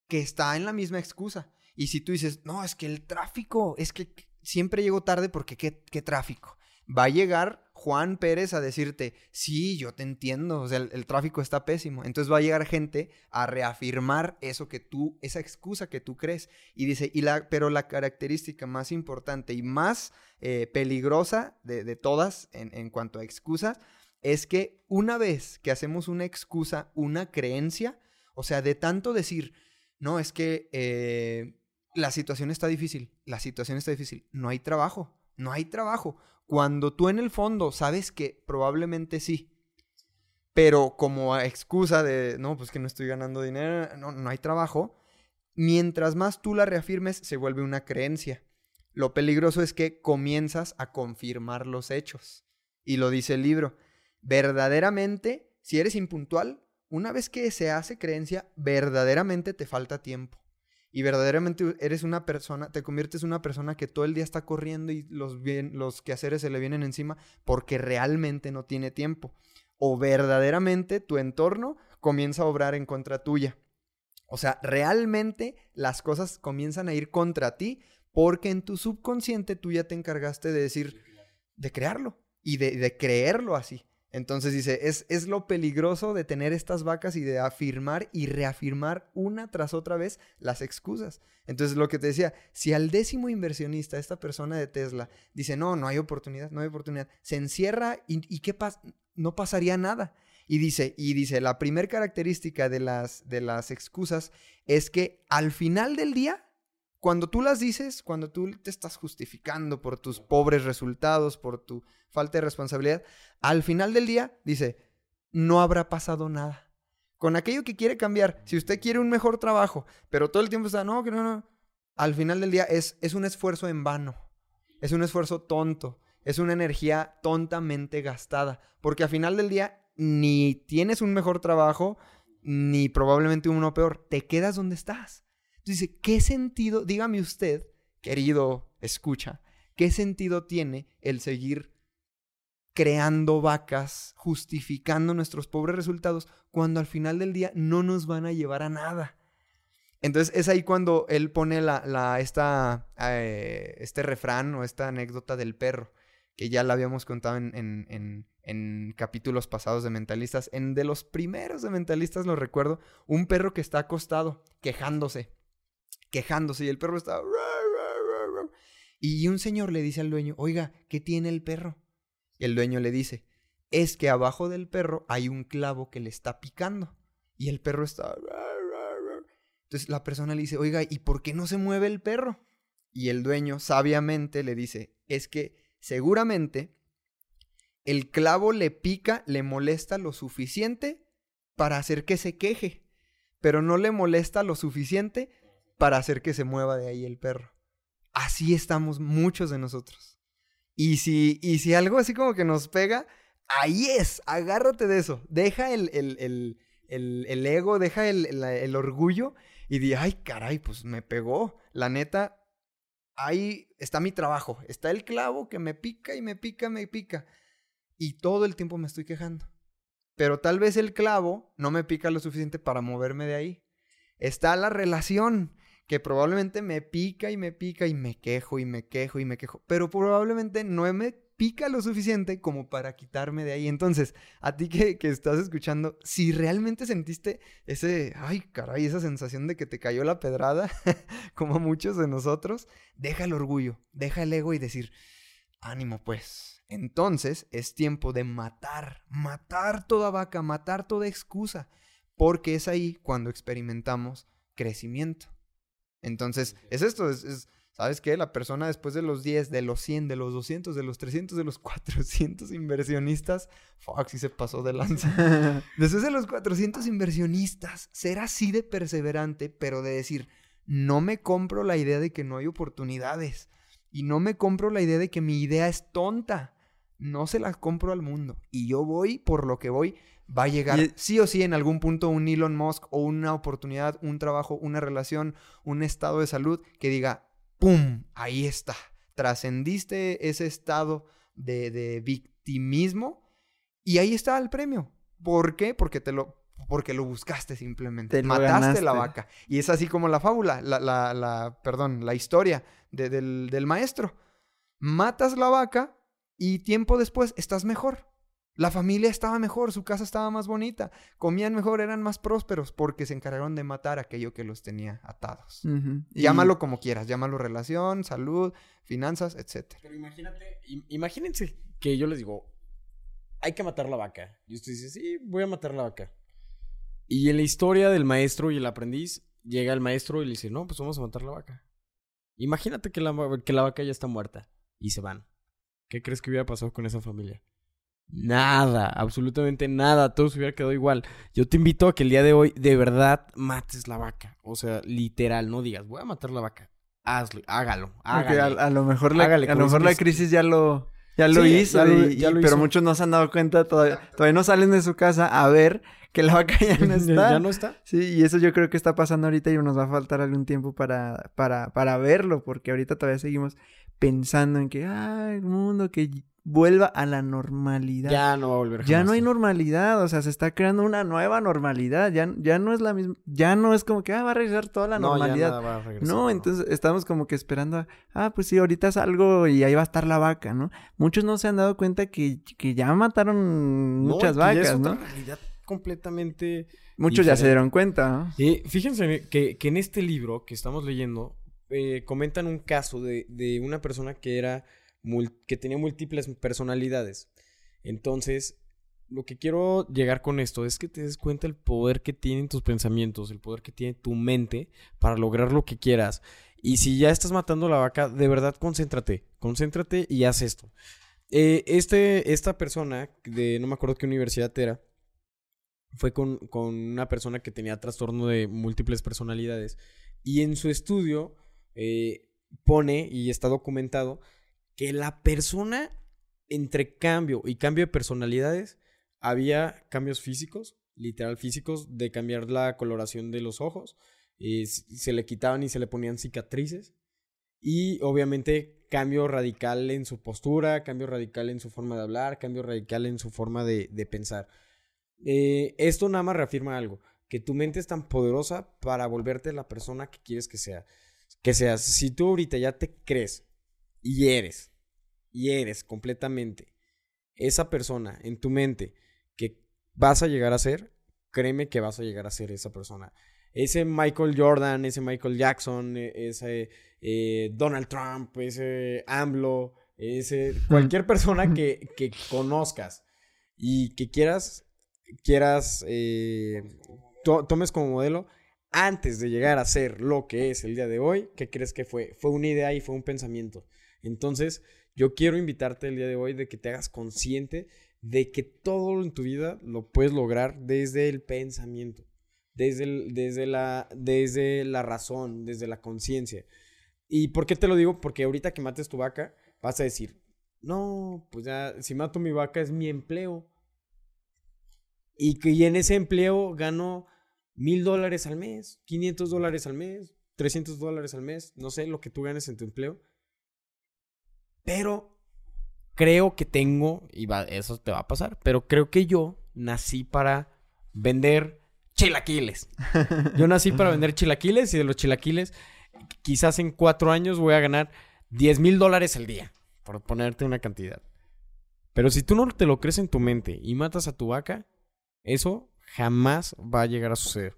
que está en la misma excusa. Y si tú dices, no, es que el tráfico, es que siempre llego tarde porque qué, tráfico. Va a llegar Juan Pérez a decirte, sí, yo te entiendo, o sea, el, tráfico está pésimo. Entonces va a llegar gente a reafirmar eso que tú, esa excusa que tú crees. Y dice, y la, pero la característica más importante y más eh, peligrosa de, todas en, en cuanto a excusas es que una vez que hacemos una excusa, una creencia, o sea, de tanto decir, no, es que eh, la situación está difícil, la situación está difícil, no hay trabajo, no hay trabajo. Cuando tú en el fondo sabes que probablemente sí, pero como excusa de, no, pues que no estoy ganando dinero, no, no hay trabajo, mientras más tú la reafirmes, se vuelve una creencia. Lo peligroso es que comienzas a confirmar los hechos. Y lo dice el libro verdaderamente, si eres impuntual, una vez que se hace creencia, verdaderamente te falta tiempo. Y verdaderamente eres una persona, te conviertes en una persona que todo el día está corriendo y los, bien, los quehaceres se le vienen encima porque realmente no tiene tiempo. O verdaderamente tu entorno comienza a obrar en contra tuya. O sea, realmente las cosas comienzan a ir contra ti porque en tu subconsciente tú ya te encargaste de decir, de crearlo y de, de creerlo así. Entonces dice, es, es, lo peligroso de tener estas vacas y de afirmar y reafirmar una tras otra vez las excusas. Entonces lo que te decía, si al décimo inversionista, esta persona de Tesla, dice, no, no hay oportunidad, no hay oportunidad, se encierra y, ¿qué pasa? No pasaría nada. Y dice, y dice, la primera característica de las, de las excusas es que al final del día, cuando tú las dices, cuando tú te estás justificando por tus pobres resultados, por tu falta de responsabilidad, al final del día, dice, no habrá pasado nada. Con aquello que quiere cambiar, si usted quiere un mejor trabajo, pero todo el tiempo está, no, que no, al final del día es, es un esfuerzo en vano, es un esfuerzo tonto, es una energía tontamente gastada, porque al final del día ni tienes un mejor trabajo, ni probablemente uno peor, te quedas donde estás. Dice, ¿qué sentido, dígame usted, querido escucha, qué sentido tiene el seguir creando vacas, justificando nuestros pobres resultados, cuando al final del día no nos van a llevar a nada? Entonces es ahí cuando él pone la, esta, eh, este refrán o esta anécdota del perro, que ya la habíamos contado en, en, en, capítulos pasados de Mentalistas. En de los primeros de Mentalistas lo recuerdo, un perro que está acostado, quejándose, quejándose, y el perro está... Y un señor le dice al dueño, oiga, ¿qué tiene el perro? Y el dueño le dice, es que abajo del perro hay un clavo que le está picando. Y el perro está... Entonces la persona le dice, oiga, ¿y por qué no se mueve el perro? Y el dueño sabiamente le dice, es que seguramente el clavo le pica, le molesta lo suficiente para hacer que se queje, pero no le molesta lo suficiente para hacer que se mueva de ahí el perro. Así estamos muchos de nosotros. Y si, y si algo así como que nos pega, ahí es, agárrate de eso, deja el, el, el ego, deja el, orgullo y di, ay, caray, pues me pegó. La neta, ahí está mi trabajo. Está el clavo que me pica y me pica, me pica. Y todo el tiempo me estoy quejando. Pero tal vez el clavo no me pica lo suficiente para moverme de ahí. Está la relación que probablemente me pica y me pica y me quejo y me quejo y me quejo. Pero probablemente no me pica lo suficiente como para quitarme de ahí. Entonces, a ti que, que, estás escuchando, si realmente sentiste ese, ay caray, esa sensación de que te cayó la pedrada, como muchos de nosotros, deja el orgullo, deja el ego y decir, ánimo pues. Entonces es tiempo de matar, matar toda vaca, matar toda excusa, porque es ahí cuando experimentamos crecimiento. Entonces, es esto, es ¿Sabes qué? La persona después de los 10, de los 100, de los 200, de los 300, de los 400 inversionistas, fuck, si se pasó de lanza. después de los 400 inversionistas, ser así de perseverante, pero de decir, no me compro la idea de que no hay oportunidades. Y no me compro la idea de que mi idea es tonta. No se la compro al mundo. Y yo voy por lo que voy. Va a llegar sí o sí en algún punto un Elon Musk o una oportunidad, un trabajo, una relación, un estado de salud que diga, ¡pum! Ahí está. Trascendiste ese estado de, victimismo y ahí está el premio. ¿Por qué? Porque te lo, porque lo buscaste simplemente. Mataste la vaca. Y es así como la fábula, la, la, la perdón, la historia del, del maestro. Matas la vaca y tiempo después estás mejor. La familia estaba mejor, su casa estaba más bonita, comían mejor, eran más prósperos porque se encargaron de matar aquello que los tenía atados. Llámalo como quieras, llámalo relación, salud, finanzas, etc. Pero imagínate, imagínense que yo les digo, hay que matar la vaca. Y usted dice, sí, voy a matar la vaca. Y en la historia del maestro y el aprendiz, llega el maestro y le dice, no, pues vamos a matar la vaca. Imagínate que la, que la vaca ya está muerta y se van. ¿Qué crees que hubiera pasado con esa familia? Nada, absolutamente nada, todo se hubiera quedado igual. Yo te invito a que el día de hoy de verdad mates la vaca. O sea, literal, no digas, voy a matar la vaca. Hazlo, hágalo, hágalo. A, lo mejor la, a lo mejor la crisis ya lo, ya lo hizo, pero muchos no se han dado cuenta, todavía, todavía no salen de su casa a ver que la vaca ya no está. ¿Ya no está? Sí, y eso yo creo que está pasando ahorita y nos va a faltar algún tiempo para, para, para verlo, porque ahorita todavía seguimos pensando en que, ah, el mundo que vuelva a la normalidad. Ya no va a volver. Ya no hay normalidad, o sea, se está creando una nueva normalidad, ya, ya no es la misma, ya no es como que, ah, va a regresar toda la normalidad. no, entonces estamos como que esperando, a, ah, pues sí, ahorita salgo y ahí va a estar la vaca, ¿no? Muchos no se han dado cuenta que, que ya mataron muchas vacas, es ¿no? realidad completamente... Muchos ya se dieron cuenta, ¿no? Y fíjense que, que en este libro que estamos leyendo, eh, comentan un caso de, de una persona que era que tenía múltiples personalidades. Entonces, lo que quiero llegar con esto es que te des cuenta el poder que tienen tus pensamientos, el poder que tiene tu mente para lograr lo que quieras. Y si ya estás matando la vaca, de verdad concéntrate, concéntrate y haz esto. Eh, este, esta persona, de no me acuerdo qué universidad era, fue con, con una persona que tenía trastorno de múltiples personalidades. Y en su estudio eh, pone, y está documentado, que la persona entre cambio y cambio de personalidades había cambios físicos, literal físicos, de cambiar la coloración de los ojos, y se le quitaban y se le ponían cicatrices, y obviamente cambio radical en su postura, cambio radical en su forma de hablar, cambio radical en su forma de, de pensar. Eh, esto nada más reafirma algo, que tu mente es tan poderosa para volverte la persona que quieres que sea. Que seas, si tú ahorita ya te crees y eres, y eres completamente esa persona en tu mente que vas a llegar a ser, créeme que vas a llegar a ser esa persona. Ese Michael Jordan, ese Michael Jackson, e, ese eh, Donald Trump, ese AMLO, ese cualquier persona que, que conozcas y que quieras, quieras, eh, tomes como modelo, antes de llegar a ser lo que es el día de hoy, ¿qué crees que fue? Fue una idea y fue un pensamiento. Entonces, yo quiero invitarte el día de hoy de que te hagas consciente de que todo en tu vida lo puedes lograr desde el pensamiento, desde, desde, la, desde la razón, desde la conciencia. ¿Y por qué te lo digo? Porque ahorita que mates tu vaca, vas a decir, no, pues ya, si mato mi vaca es mi empleo. Y que en ese empleo gano mil dólares al mes, 500 dólares al mes, 300 dólares al mes, no sé lo que tú ganes en tu empleo. Pero creo que tengo, y eso te va a pasar, pero creo que yo nací para vender chilaquiles. Yo nací para vender chilaquiles y de los chilaquiles, quizás en cuatro años voy a ganar 10 mil dólares al día, por ponerte una cantidad. Pero si tú no te lo crees en tu mente y matas a tu vaca, eso jamás va a llegar a suceder.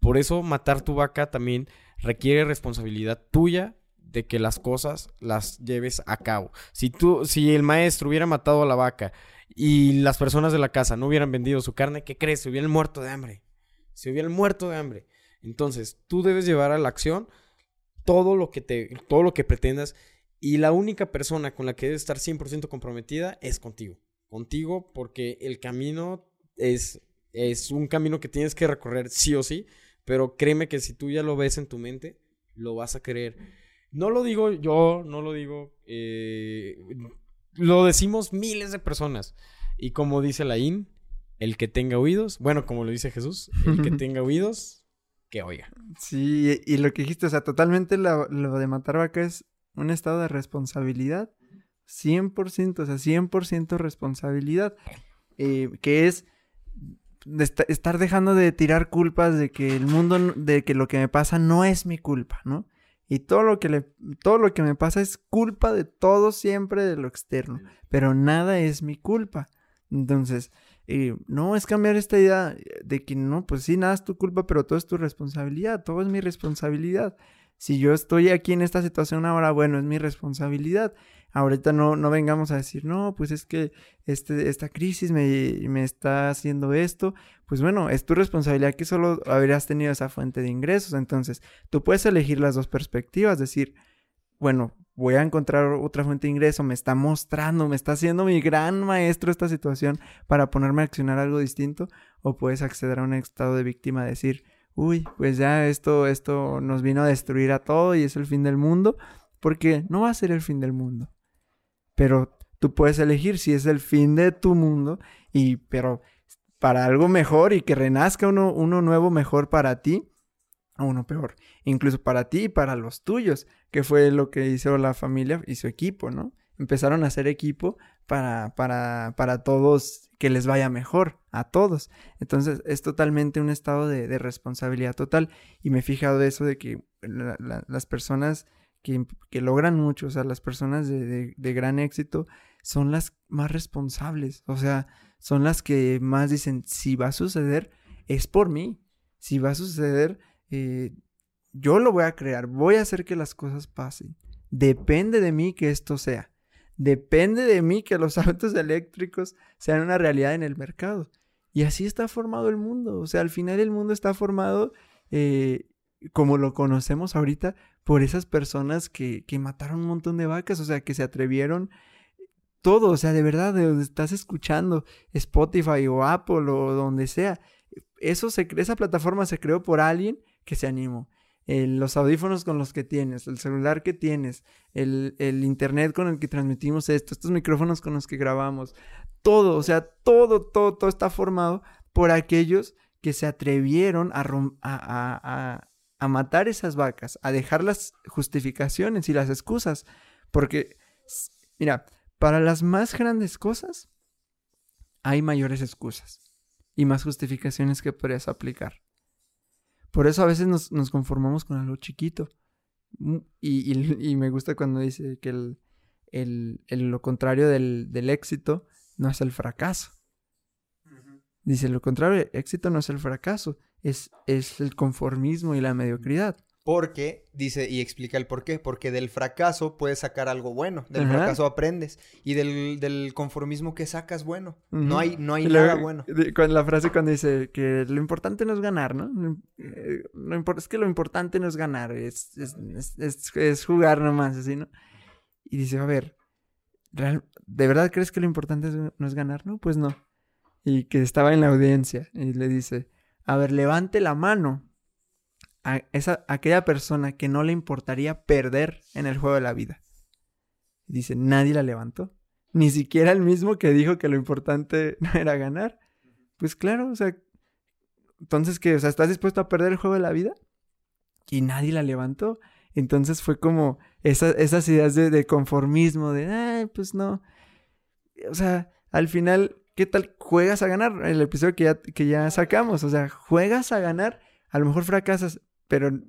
Por eso matar tu vaca también requiere responsabilidad tuya de que las cosas las lleves a cabo. Si tú, si el maestro hubiera matado a la vaca y las personas de la casa no hubieran vendido su carne, ¿qué crees? Se hubieran muerto de hambre. Se hubieran muerto de hambre. Entonces, tú debes llevar a la acción todo lo que te, todo lo que pretendas y la única persona con la que debes estar 100% comprometida es contigo. Contigo porque el camino es, es un camino que tienes que recorrer sí o sí, pero créeme que si tú ya lo ves en tu mente, lo vas a querer. No lo digo yo, no lo digo. Eh, lo decimos miles de personas. Y como dice la IN, el que tenga oídos, bueno, como lo dice Jesús, el que tenga oídos, que oiga. Sí, y, lo que dijiste, o sea, totalmente lo, de matar vaca es un estado de responsabilidad. 100%, o sea, 100% responsabilidad. Eh, que es estar dejando de tirar culpas de que el mundo, de que lo que me pasa no es mi culpa, ¿no? Y todo lo que le, todo lo que me pasa es culpa de todo siempre de lo externo. Pero nada es mi culpa. Entonces, eh, no es cambiar esta idea de que no, pues sí, nada es tu culpa, pero todo es tu responsabilidad, todo es mi responsabilidad. Si yo estoy aquí en esta situación ahora, bueno, es mi responsabilidad. Ahorita no, no vengamos a decir, no, pues es que este, esta crisis me, me está haciendo esto. Pues bueno, es tu responsabilidad que solo habrías tenido esa fuente de ingresos. Entonces, tú puedes elegir las dos perspectivas, decir, bueno, voy a encontrar otra fuente de ingreso, me está mostrando, me está haciendo mi gran maestro esta situación para ponerme a accionar algo distinto, o puedes acceder a un estado de víctima, decir, uy, pues ya esto, esto nos vino a destruir a todo y es el fin del mundo, porque no va a ser el fin del mundo. Pero tú puedes elegir si es el fin de tu mundo y pero para algo mejor y que renazca uno, uno nuevo mejor para ti o uno peor, incluso para ti y para los tuyos, que fue lo que hizo la familia y su equipo, ¿no? Empezaron a hacer equipo para, para, para todos que les vaya mejor a todos. Entonces es totalmente un estado de, responsabilidad total. Y me he fijado de eso de que las personas que, logran mucho, o sea, las personas de, gran éxito, son las más responsables. O sea, son las que más dicen, si va a suceder, es por mí. Si va a suceder, eh, yo lo voy a crear, voy a hacer que las cosas pasen. Depende de mí que esto sea. Depende de mí que los autos eléctricos sean una realidad en el mercado. Y así está formado el mundo. O sea, al final el mundo está formado eh, como lo conocemos ahorita por esas personas que, que mataron un montón de vacas, o sea, que se atrevieron todo, o sea, de verdad, de donde estás escuchando Spotify o Apple o donde sea, eso se, esa plataforma se creó por alguien que se animó. Los audífonos con los que tienes, el celular que tienes, el, el, internet con el que transmitimos esto, estos micrófonos con los que grabamos, todo, o sea, todo, todo, todo está formado por aquellos que se atrevieron a, a, a matar esas vacas, a dejar las justificaciones y las excusas. Porque, mira, para las más grandes cosas hay mayores excusas y más justificaciones que podrías aplicar. Por eso a veces nos, conformamos con algo chiquito. Mm, y, me gusta cuando dice que el, lo contrario del, del, éxito no es el fracaso. Dice, lo contrario, el éxito no es el fracaso, es, es el conformismo y la mediocridad. Porque, dice, y explica el por qué, porque del fracaso puedes sacar algo bueno, del fracaso aprendes, y del, conformismo que sacas bueno, no hay, no hay nada bueno. Con la frase cuando dice que lo importante no es ganar, ¿no? Eh, es que lo importante no es ganar, es, es, jugar nomás, así, ¿no? Y dice, a ver, ¿de verdad crees que lo importante no es ganar? No, pues no. Y que estaba en la audiencia, y le dice, a ver, levante la mano a esa, aquella persona que no le importaría perder en el juego de la vida. Dice, nadie la levantó. Ni siquiera el mismo que dijo que lo importante no era ganar. Pues claro, o sea, entonces que, o sea, ¿estás dispuesto a perder el juego de la vida? Y nadie la levantó. Entonces fue como esas ideas de, de, conformismo, de, ay, pues no. O sea, al final ¿qué tal juegas a ganar? El episodio que ya, que ya sacamos, o sea, juegas a ganar, a lo mejor fracasas, pero,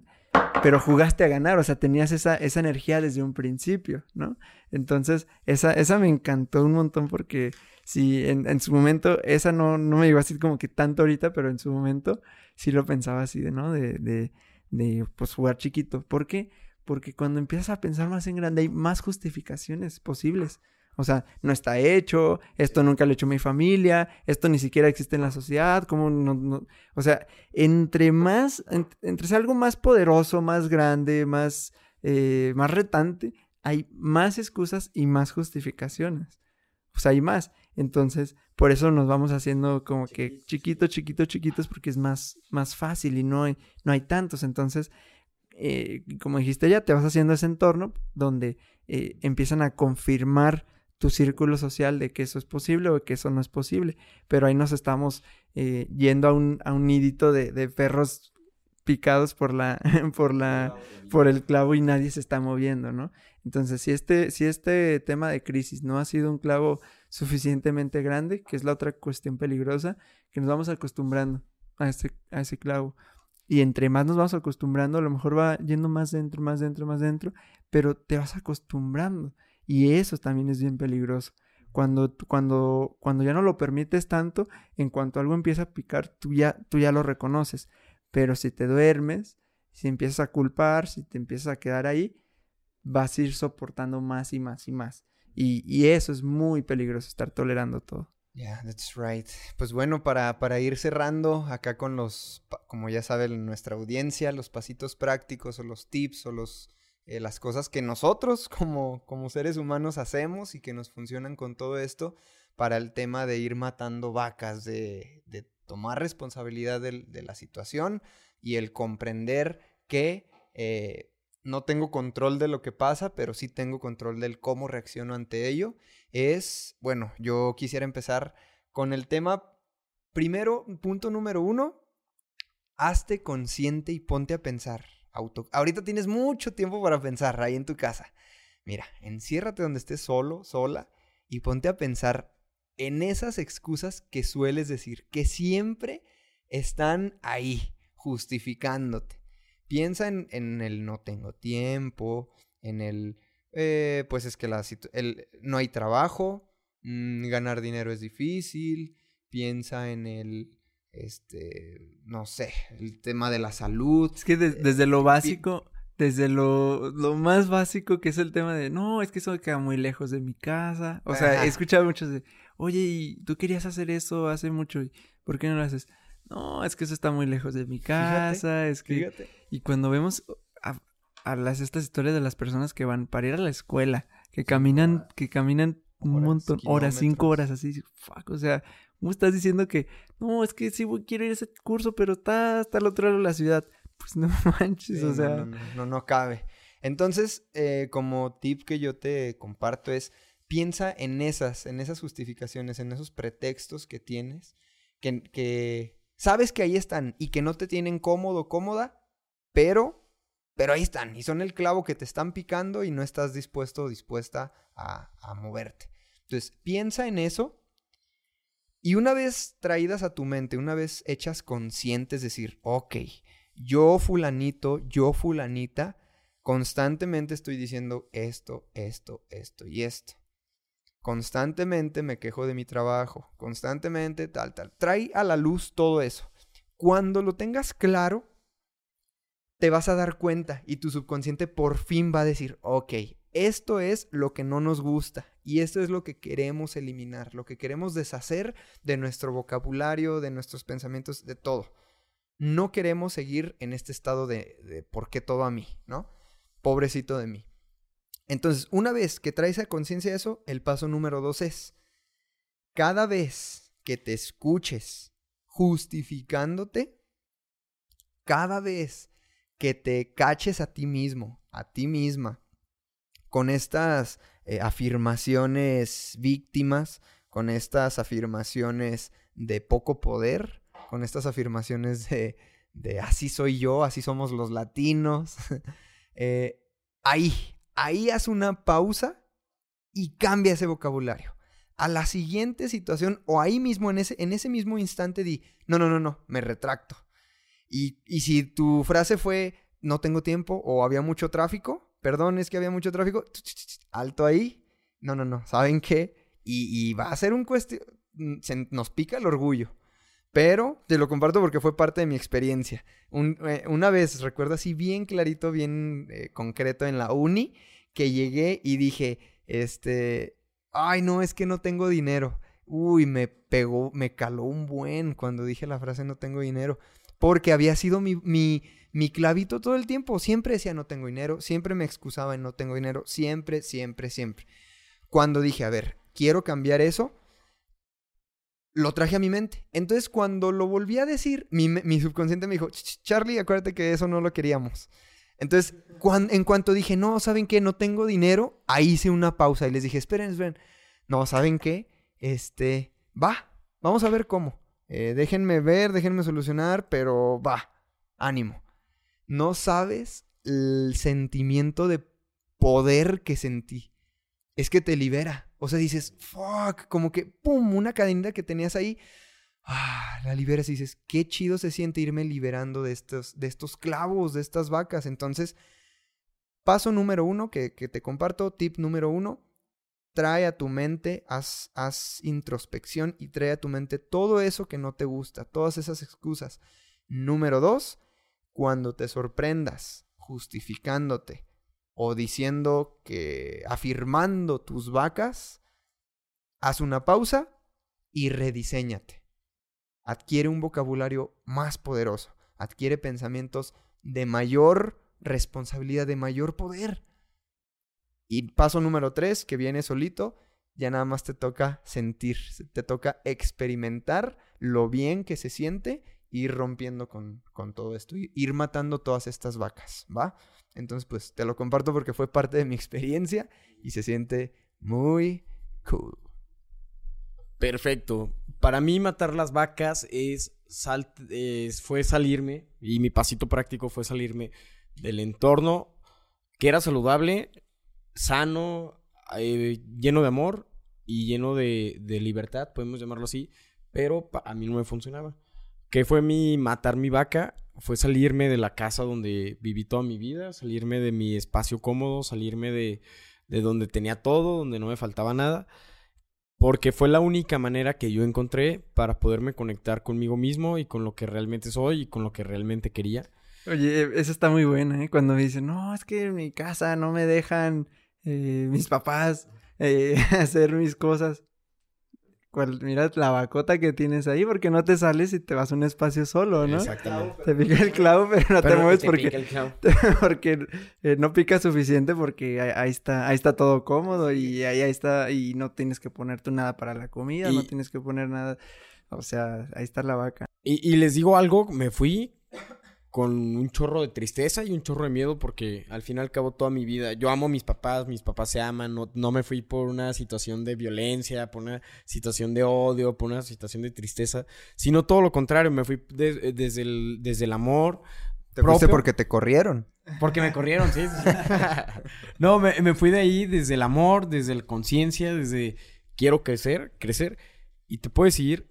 pero jugaste a ganar, o sea, tenías esa, esa energía desde un principio, ¿no? Entonces, esa, esa me encantó un montón porque sí, en, su momento, esa no, no me iba a decir como que tanto ahorita, pero en su momento sí lo pensaba así, de, ¿no? De, de, de pues jugar chiquito. ¿Por qué? Porque cuando empiezas a pensar más en grande hay más justificaciones posibles. O sea, no está hecho, esto nunca lo ha hecho mi familia, esto ni siquiera existe en la sociedad, como no, o sea, entre más, entre algo más poderoso, más grande, más, eh, más retante, hay más excusas y más justificaciones. O sea, hay más. Entonces, por eso nos vamos haciendo como que chiquitos, chiquitos, chiquitos, porque es más, más fácil y no hay, no hay tantos. Entonces, eh, como dijiste ya, te vas haciendo ese entorno donde eh, empiezan a confirmar tu círculo social de que eso es posible o que eso no es posible. Pero ahí nos estamos eh, yendo a un, a un nidito de, de, perros picados por la, por la, por el clavo y nadie se está moviendo, ¿no? Entonces, si este, si este tema de crisis no ha sido un clavo suficientemente grande, que es la otra cuestión peligrosa, que nos vamos acostumbrando a ese, a ese clavo. Y entre más nos vamos acostumbrando, a lo mejor va yendo más dentro, más dentro, más dentro, pero te vas acostumbrando. Y eso también es bien peligroso. Cuando, cuando, cuando ya no lo permites tanto, en cuanto algo empieza a picar, tú ya, tú ya lo reconoces. Pero si te duermes, si empiezas a culpar, si te empiezas a quedar ahí, vas a ir soportando más y más y más. Y, y eso es muy peligroso, estar tolerando todo. Yeah, that's right. Pues bueno, para, para ir cerrando acá con los, como ya saben nuestra audiencia, los pasitos prácticos o los tips o los eh, las cosas que nosotros como, como seres humanos hacemos y que nos funcionan con todo esto para el tema de ir matando vacas, de, de tomar responsabilidad de, la situación y el comprender que eh, no tengo control de lo que pasa, pero sí tengo control del cómo reacciono ante ello, es, bueno, yo quisiera empezar con el tema, primero, punto número uno, hazte consciente y ponte a pensar. Ahorita tienes mucho tiempo para pensar ahí en tu casa. Mira, enciérrate donde estés solo, sola, y ponte a pensar en esas excusas que sueles decir, que siempre están ahí, justificándote. Piensa en, el no tengo tiempo, en el, eh, pues es que la el, no hay trabajo, mm, ganar dinero es difícil, piensa en el este, no sé, el tema de la salud. Es que desde lo básico, desde lo, lo, más básico que es el tema de, no, es que eso queda muy lejos de mi casa. O sea, he escuchado muchos de, oye, ¿y tú querías hacer eso hace mucho? ¿Por qué no lo haces? No, es que eso está muy lejos de mi casa, es que... Y cuando vemos a, a, las, estas historias de las personas que van para ir a la escuela, que caminan, que caminan un montón, horas, cinco horas, así, fuck, o sea, ¿cómo estás diciendo que, no, es que sí quiero ir a ese curso, pero está hasta el otro lado de la ciudad? Pues no manches, o sea. No, no, no, cabe. Entonces, eh, como tip que yo te comparto es, piensa en esas, en esas justificaciones, en esos pretextos que tienes, que, que sabes que ahí están y que no te tienen cómodo, cómoda, pero, pero ahí están y son el clavo que te están picando y no estás dispuesto o dispuesta a, a moverte. Entonces, piensa en eso y una vez traídas a tu mente, una vez hechas conscientes, decir, ok, yo fulanito, yo fulanita, constantemente estoy diciendo esto, esto, esto y esto. Constantemente me quejo de mi trabajo, constantemente tal, tal. Trae a la luz todo eso. Cuando lo tengas claro, te vas a dar cuenta y tu subconsciente por fin va a decir, ok, esto es lo que no nos gusta y esto es lo que queremos eliminar, lo que queremos deshacer de nuestro vocabulario, de nuestros pensamientos, de todo no queremos seguir en este estado de, por qué todo a mí, ¿no? Pobrecito de mí. Entonces, una vez que traes a conciencia eso, el paso número dos es, cada vez que te escuches justificándote, cada vez que te caches a ti mismo, a ti misma, con estas eh, afirmaciones víctimas, con estas afirmaciones de poco poder, con estas afirmaciones de, de así soy yo, así somos los latinos. Eh, ahí, ahí haz una pausa y cambia ese vocabulario. A la siguiente situación o ahí mismo, en ese, en ese mismo instante, di, no, no, no, no, me retracto. Y, y si tu frase fue, no tengo tiempo o había mucho tráfico, perdón, es que había mucho tráfico, alto ahí, no, no, no, ¿saben qué? Y, va a ser un cuestión, nos pica el orgullo. Pero te lo comparto porque fue parte de mi experiencia. Eh, una vez, recuerdo así bien clarito, bien eh, concreto en la uni, que llegué y dije, este, ay no, es que no tengo dinero. Uy, me pegó, me caló un buen cuando dije la frase no tengo dinero. Porque había sido mi, mi clavito todo el tiempo. Siempre decía no tengo dinero, siempre me excusaba en no tengo dinero, siempre, siempre, siempre. Cuando dije, a ver, quiero cambiar eso, lo traje a mi mente. Entonces, cuando lo volví a decir, mi, subconsciente me dijo, Charlie, acuérdate que eso no lo queríamos. Entonces, en cuanto dije, no, ¿saben qué? No tengo dinero, ahí hice una pausa y les dije, esperen, esperen. No, ¿saben qué? Este, va, vamos a ver cómo. Eh, déjenme ver, déjenme solucionar, pero va, ánimo. No sabes el sentimiento de poder que sentí. Es que te libera. O sea, dices, fuck, como que, pum, una cadenita que tenías ahí, ah, la liberas y dices, qué chido se siente irme liberando de estos, de estos clavos, de estas vacas. Entonces, paso número uno que, que te comparto, tip número uno, trae a tu mente, haz, haz introspección y trae a tu mente todo eso que no te gusta, todas esas excusas. Número dos, cuando te sorprendas justificándote o diciendo que afirmando tus vacas, haz una pausa y rediseñate. Adquiere un vocabulario más poderoso, adquiere pensamientos de mayor responsabilidad, de mayor poder. Y paso número tres, que viene solito, ya nada más te toca sentir, te toca experimentar lo bien que se siente, ir rompiendo con, con todo esto, ir matando todas estas vacas, ¿va? Entonces, pues te lo comparto porque fue parte de mi experiencia y se siente muy cool. Perfecto. Para mí matar las vacas es, fue salirme y mi pasito práctico fue salirme del entorno que era saludable, sano, eh, lleno de amor y lleno de, de libertad, podemos llamarlo así, pero a mí no me funcionaba. ¿Qué fue mi matar mi vaca? fue salirme de la casa donde viví toda mi vida, salirme de mi espacio cómodo, salirme de, de donde tenía todo, donde no me faltaba nada, porque fue la única manera que yo encontré para poderme conectar conmigo mismo y con lo que realmente soy y con lo que realmente quería. Oye, eso está muy bueno, ¿eh? Cuando me dicen, no, es que en mi casa no me dejan eh, mis papás eh, hacer mis cosas. Cual, mira la bacota que tienes ahí porque no te sales y te vas a un espacio solo, ¿no? Exactamente. Te pica el clavo, pero no te mueves te porque, el eh, no pica suficiente porque ahí, está, ahí está todo cómodo y ahí, ahí está, y no tienes que poner tú nada para la comida, no tienes que poner nada. O sea, ahí está la vaca. Y, y les digo algo, me fui con un chorro de tristeza y un chorro de miedo porque al fin y al cabo toda mi vida, yo amo a mis papás, mis papás se aman, no, no me fui por una situación de violencia, por una situación de odio, por una situación de tristeza, sino todo lo contrario, me fui de- desde, el, desde el amor. Te fuiste porque te corrieron. Porque me corrieron, sí. no, me, me fui de ahí desde el amor, desde la conciencia, desde quiero crecer, crecer. Y te puedo decir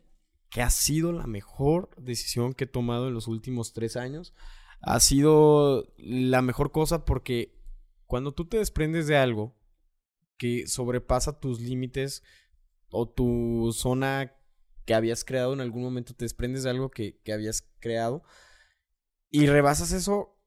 que ha sido la mejor decisión que he tomado en los últimos tres años. Ha sido la mejor cosa porque cuando tú te desprendes de algo que sobrepasa tus límites o tu zona que habías creado en algún momento, te desprendes de algo que, que habías creado y rebasas eso,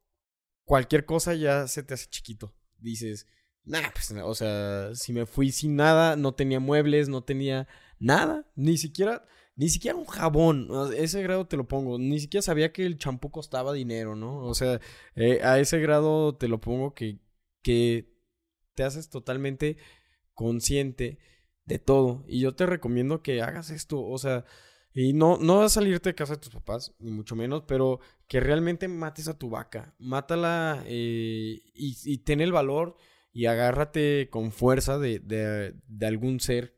cualquier cosa ya se te hace chiquito. Dices, nah, pues, o sea, si me fui sin nada, no tenía muebles, no tenía nada, ni siquiera, ni siquiera un jabón, sea, ese grado te lo pongo, ni siquiera sabía que el champú costaba dinero, ¿no? O sea, eh, a ese grado te lo pongo que, que te haces totalmente consciente de todo. Y yo te recomiendo que hagas esto, o sea, y no, no a salirte de casa de tus papás, ni mucho menos, pero que realmente mates a tu vaca. Mátala eh, y, y ten el valor y agárrate con fuerza de, de, de algún ser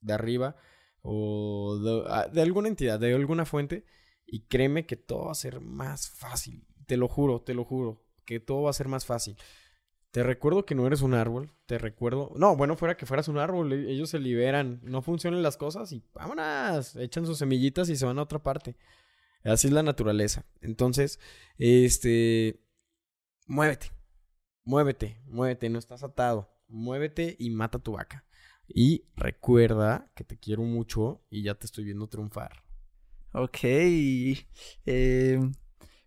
de arriba o de, a- de alguna entidad, de alguna fuente. Y créeme que todo va a ser más fácil. Te lo juro, te lo juro. Que todo va a ser más fácil. Te recuerdo que no eres un árbol. Te recuerdo. No, bueno, fuera que fueras un árbol. e- Ellos se liberan. No funcionan las cosas y vámonos. Echan sus semillitas y se van a otra parte. Así es la naturaleza. Entonces, este. Muévete. Muévete. Muévete. No estás atado. Muévete y mata tu vaca. Y recuerda que te quiero mucho y ya te estoy viendo triunfar. Ok. eh,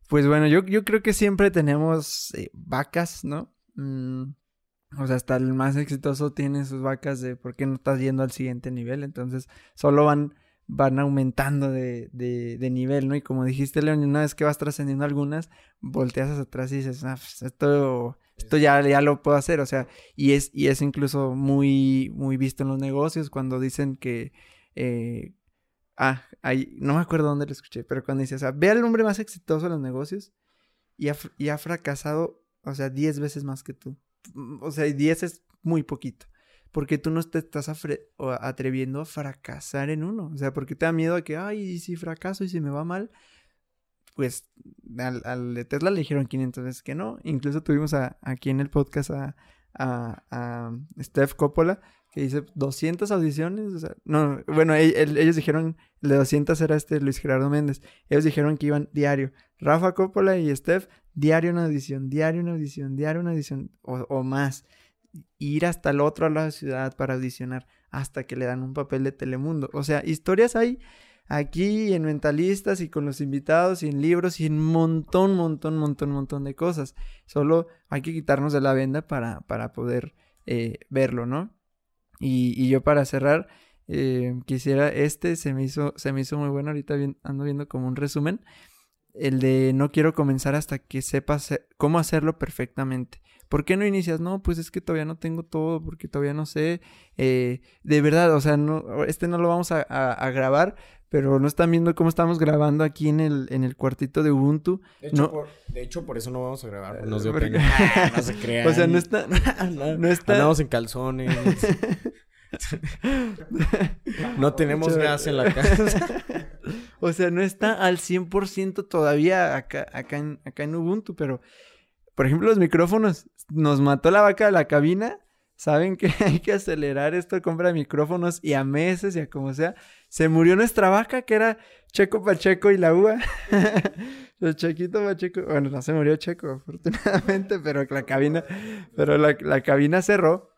pues bueno, yo, yo creo que siempre tenemos eh, vacas, ¿no? Mm, o sea, hasta el más exitoso tiene sus vacas de por qué no estás yendo al siguiente nivel. Entonces, solo van, van aumentando de, de, nivel, ¿no? Y como dijiste, León, una vez que vas trascendiendo algunas, volteas atrás y dices, ah, pues esto, esto ya, ya lo puedo hacer. O sea, y es, y es incluso muy, muy visto en los negocios cuando dicen que. eh, Ah, ahí, no me acuerdo dónde lo escuché, pero cuando dice, o sea, ve al hombre más exitoso en los negocios y ha, y ha fracasado, o sea, 10 veces más que tú. Mm, O sea, y 10 es muy poquito. Porque tú no te estás atreviendo a fracasar en uno. O sea, porque te da miedo a que, ay, si fracaso y si me va mal. Pues al, de Tesla le dijeron 500 veces que no. Incluso tuvimos a- aquí en el podcast a, a, Steph Coppola que dice 200 audiciones. O sea, no, bueno, e- el- ellos dijeron, el de 200 era este Luis Gerardo Méndez. Ellos dijeron que iban diario. Rafa Coppola y Steph, diario una audición, diario una audición, diario una audición o, o más. Ir hasta el otro lado de la ciudad para audicionar hasta que le dan un papel de Telemundo. O sea, historias hay aquí en Mentalistas y con los invitados y en libros y en montón, montón, montón, montón de cosas. Solo hay que quitarnos de la venda para, para poder eh, verlo, ¿no? Y, y yo para cerrar, eh, quisiera, este se me hizo, se me hizo muy bueno, ahorita ando viendo como un resumen, el de no quiero comenzar hasta que sepas cómo hacerlo perfectamente. ¿Por qué no inicias? No, pues es que todavía no tengo todo, porque todavía no sé. eh, de verdad, o sea, no, este no lo vamos a, a- a grabar, pero no están viendo cómo estamos grabando aquí en el, en el cuartito de Ubuntu. De hecho, No. por, de hecho, por eso no vamos a grabar. porque Nos dio Porque- pena. Ah, no se crean. O sea, no está, no, no está, Andamos en calzones. no tenemos gas en la casa. o sea, no está al 100% todavía acá, acá, en, acá en Ubuntu, pero, por ejemplo, los micrófonos, nos mató la vaca de la cabina. Saben que hay que acelerar esto, compra de micrófonos y a meses y a como sea. Se murió nuestra vaca, que era Checo Pacheco y la uva. Los Chequito Pacheco. Bueno, no se murió Checo, afortunadamente, pero la cabina, pero la, la cabina cerró.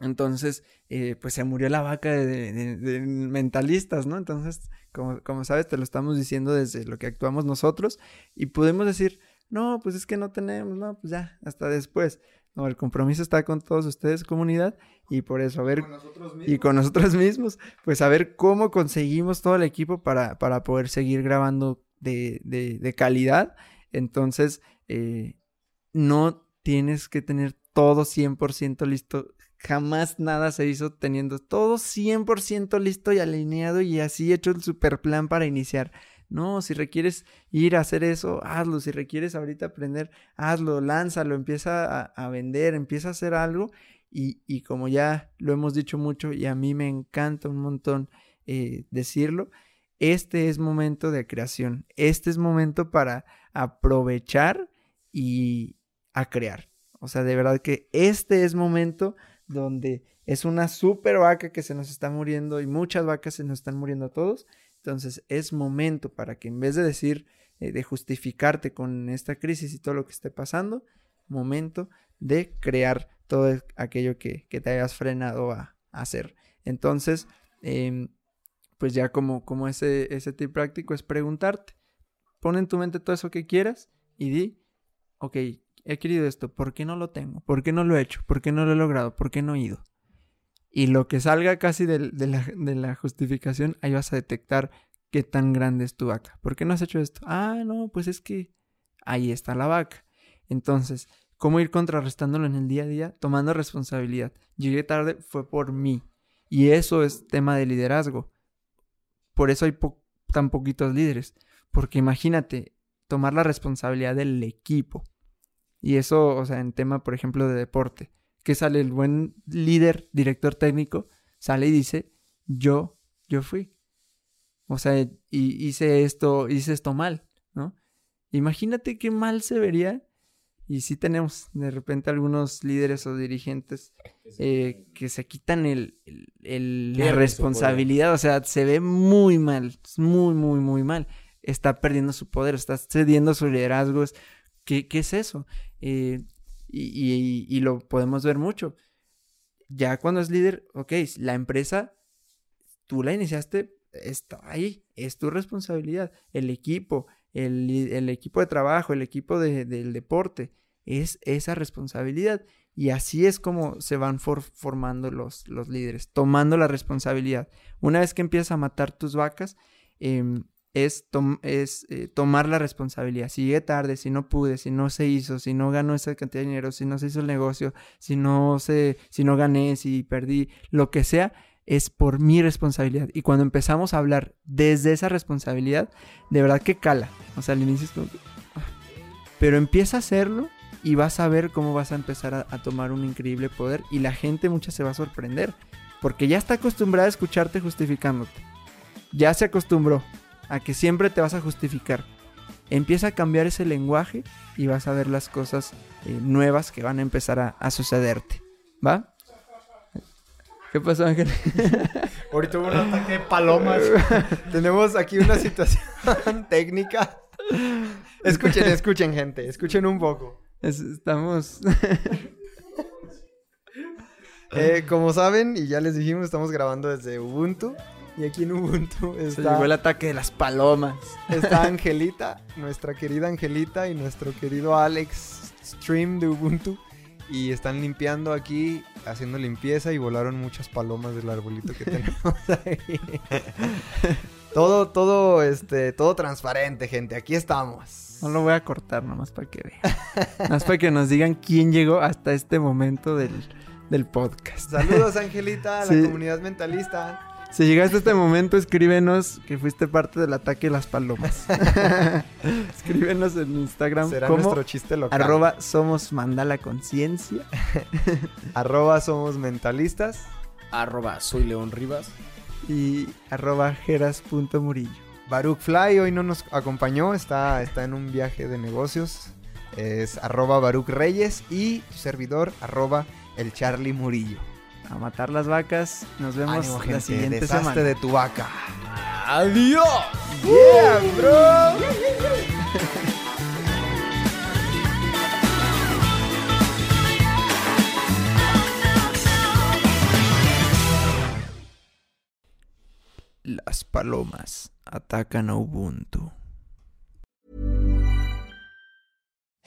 Entonces, eh, pues se murió la vaca de, de- de mentalistas, ¿no? Entonces, como, como sabes, te lo estamos diciendo desde lo que actuamos nosotros y podemos decir, no, pues es que no tenemos, no, pues ya, hasta después. No, el compromiso está con todos ustedes, comunidad, y por eso, a ver, y con nosotros mismos, pues a ver cómo conseguimos todo el equipo para, para poder seguir grabando de, de, de calidad. Entonces, eh, no tienes que tener todo 100% listo. Jamás nada se hizo teniendo todo 100% listo y alineado y así hecho el super plan para iniciar. No, si requieres ir a hacer eso, hazlo. Si requieres ahorita aprender, hazlo, lánzalo, empieza a, vender, empieza a hacer algo. Y, y, como ya lo hemos dicho mucho y a mí me encanta un montón eh, decirlo, este es momento de creación. Este es momento para aprovechar y a crear. O sea, de verdad que este es momento donde es una super vaca que se nos está muriendo y muchas vacas se nos están muriendo a todos. Entonces es momento para que en vez de decir, eh, de justificarte con esta crisis y todo lo que esté pasando, momento de crear todo aquello que, te hayas frenado a, hacer. Entonces, em, pues ya como, como ese, ese tip práctico es preguntarte, pon en tu mente todo eso que quieras y di, ok, he querido esto, ¿por qué no lo tengo? ¿Por qué no lo he hecho? ¿Por qué no lo he logrado? ¿Por qué no he ido? Y lo que salga casi de, la, justificación, ahí vas a detectar qué tan grande es tu vaca. ¿Por qué no has hecho esto? Ah, no, pues es que ahí está la vaca. Entonces, ¿cómo ir contrarrestándolo en el día a día? Tomando responsabilidad. Llegué tarde, fue por mí. Y eso es tema de liderazgo. Por eso hay tan poquitos líderes. Porque imagínate, tomar la responsabilidad del equipo. Y eso, o sea, en tema, por ejemplo, de deporte que sale el buen líder, director técnico, sale y dice, yo, yo fui. O sea, y hice esto, hice esto mal, ¿no? Imagínate qué mal se vería. Y sí tenemos de repente algunos líderes o dirigentes eh, que se quitan el, la responsabilidad. O sea, se ve muy mal, muy, muy, muy mal. Está perdiendo su poder, está cediendo su liderazgo. ¿Qué, qué es eso? Eh, y, lo podemos ver mucho. Ya cuando es líder, ok, la empresa, tú la iniciaste, está ahí, es tu responsabilidad. El equipo, el, equipo de trabajo, el equipo del deporte, es esa responsabilidad. Y así es como se van formando los, los líderes, tomando la responsabilidad. Una vez que empiezas a matar tus vacas, em, es, es eh, tomar la responsabilidad. Si llegué tarde, si no pude, si no se hizo, si no ganó esa cantidad de dinero, si no se hizo el negocio, si no, se, si no gané, si perdí, lo que sea, es por mi responsabilidad. Y cuando empezamos a hablar desde esa responsabilidad, de verdad que cala. O sea, al inicio es como ah". Pero empieza a hacerlo y vas a ver cómo vas a empezar a, a tomar un increíble poder y la gente mucha se va a sorprender. Porque ya está acostumbrada a escucharte justificándote. Ya se acostumbró a que siempre te vas a justificar. Empieza a cambiar ese lenguaje y vas a ver las cosas eh, nuevas que van a empezar a, sucederte. ¿Va? ¿Qué pasó, Ángel? Ahorita hubo un ataque de palomas. Tenemos aquí una situación técnica. Escuchen, escuchen, gente. Escuchen un poco. estamos. Eh, como saben, y ya les dijimos, estamos grabando desde Ubuntu. Y aquí en Ubuntu está... Se llegó el ataque de las palomas. Está Angelita, nuestra querida Angelita y nuestro querido Alex Stream de Ubuntu. Y están limpiando aquí, haciendo limpieza y volaron muchas palomas del arbolito que tenemos ahí. todo, todo, este, todo transparente, gente. Aquí estamos. No lo voy a cortar nomás para que vean. más para que nos digan quién llegó hasta este momento del, del podcast. Saludos, Angelita, a la comunidad mentalista. Si llegaste a este momento, escríbenos que fuiste parte del ataque de las palomas. escríbenos en Instagram. Será nuestro chiste local. Arroba somos mandala conciencia. arroba somos mentalistas. Arroba soy León Rivas. Y arroba jeras.murillo. Baruch Fly hoy no nos acompañó, está, está en un viaje de negocios. Es arroba Baruch Reyes y su servidor arroba el Charlie Murillo a matar las vacas. Nos vemos Ánimo, la gente, siguiente semana. de tu vaca. Adiós. Yeah, bro. Las palomas atacan a Ubuntu.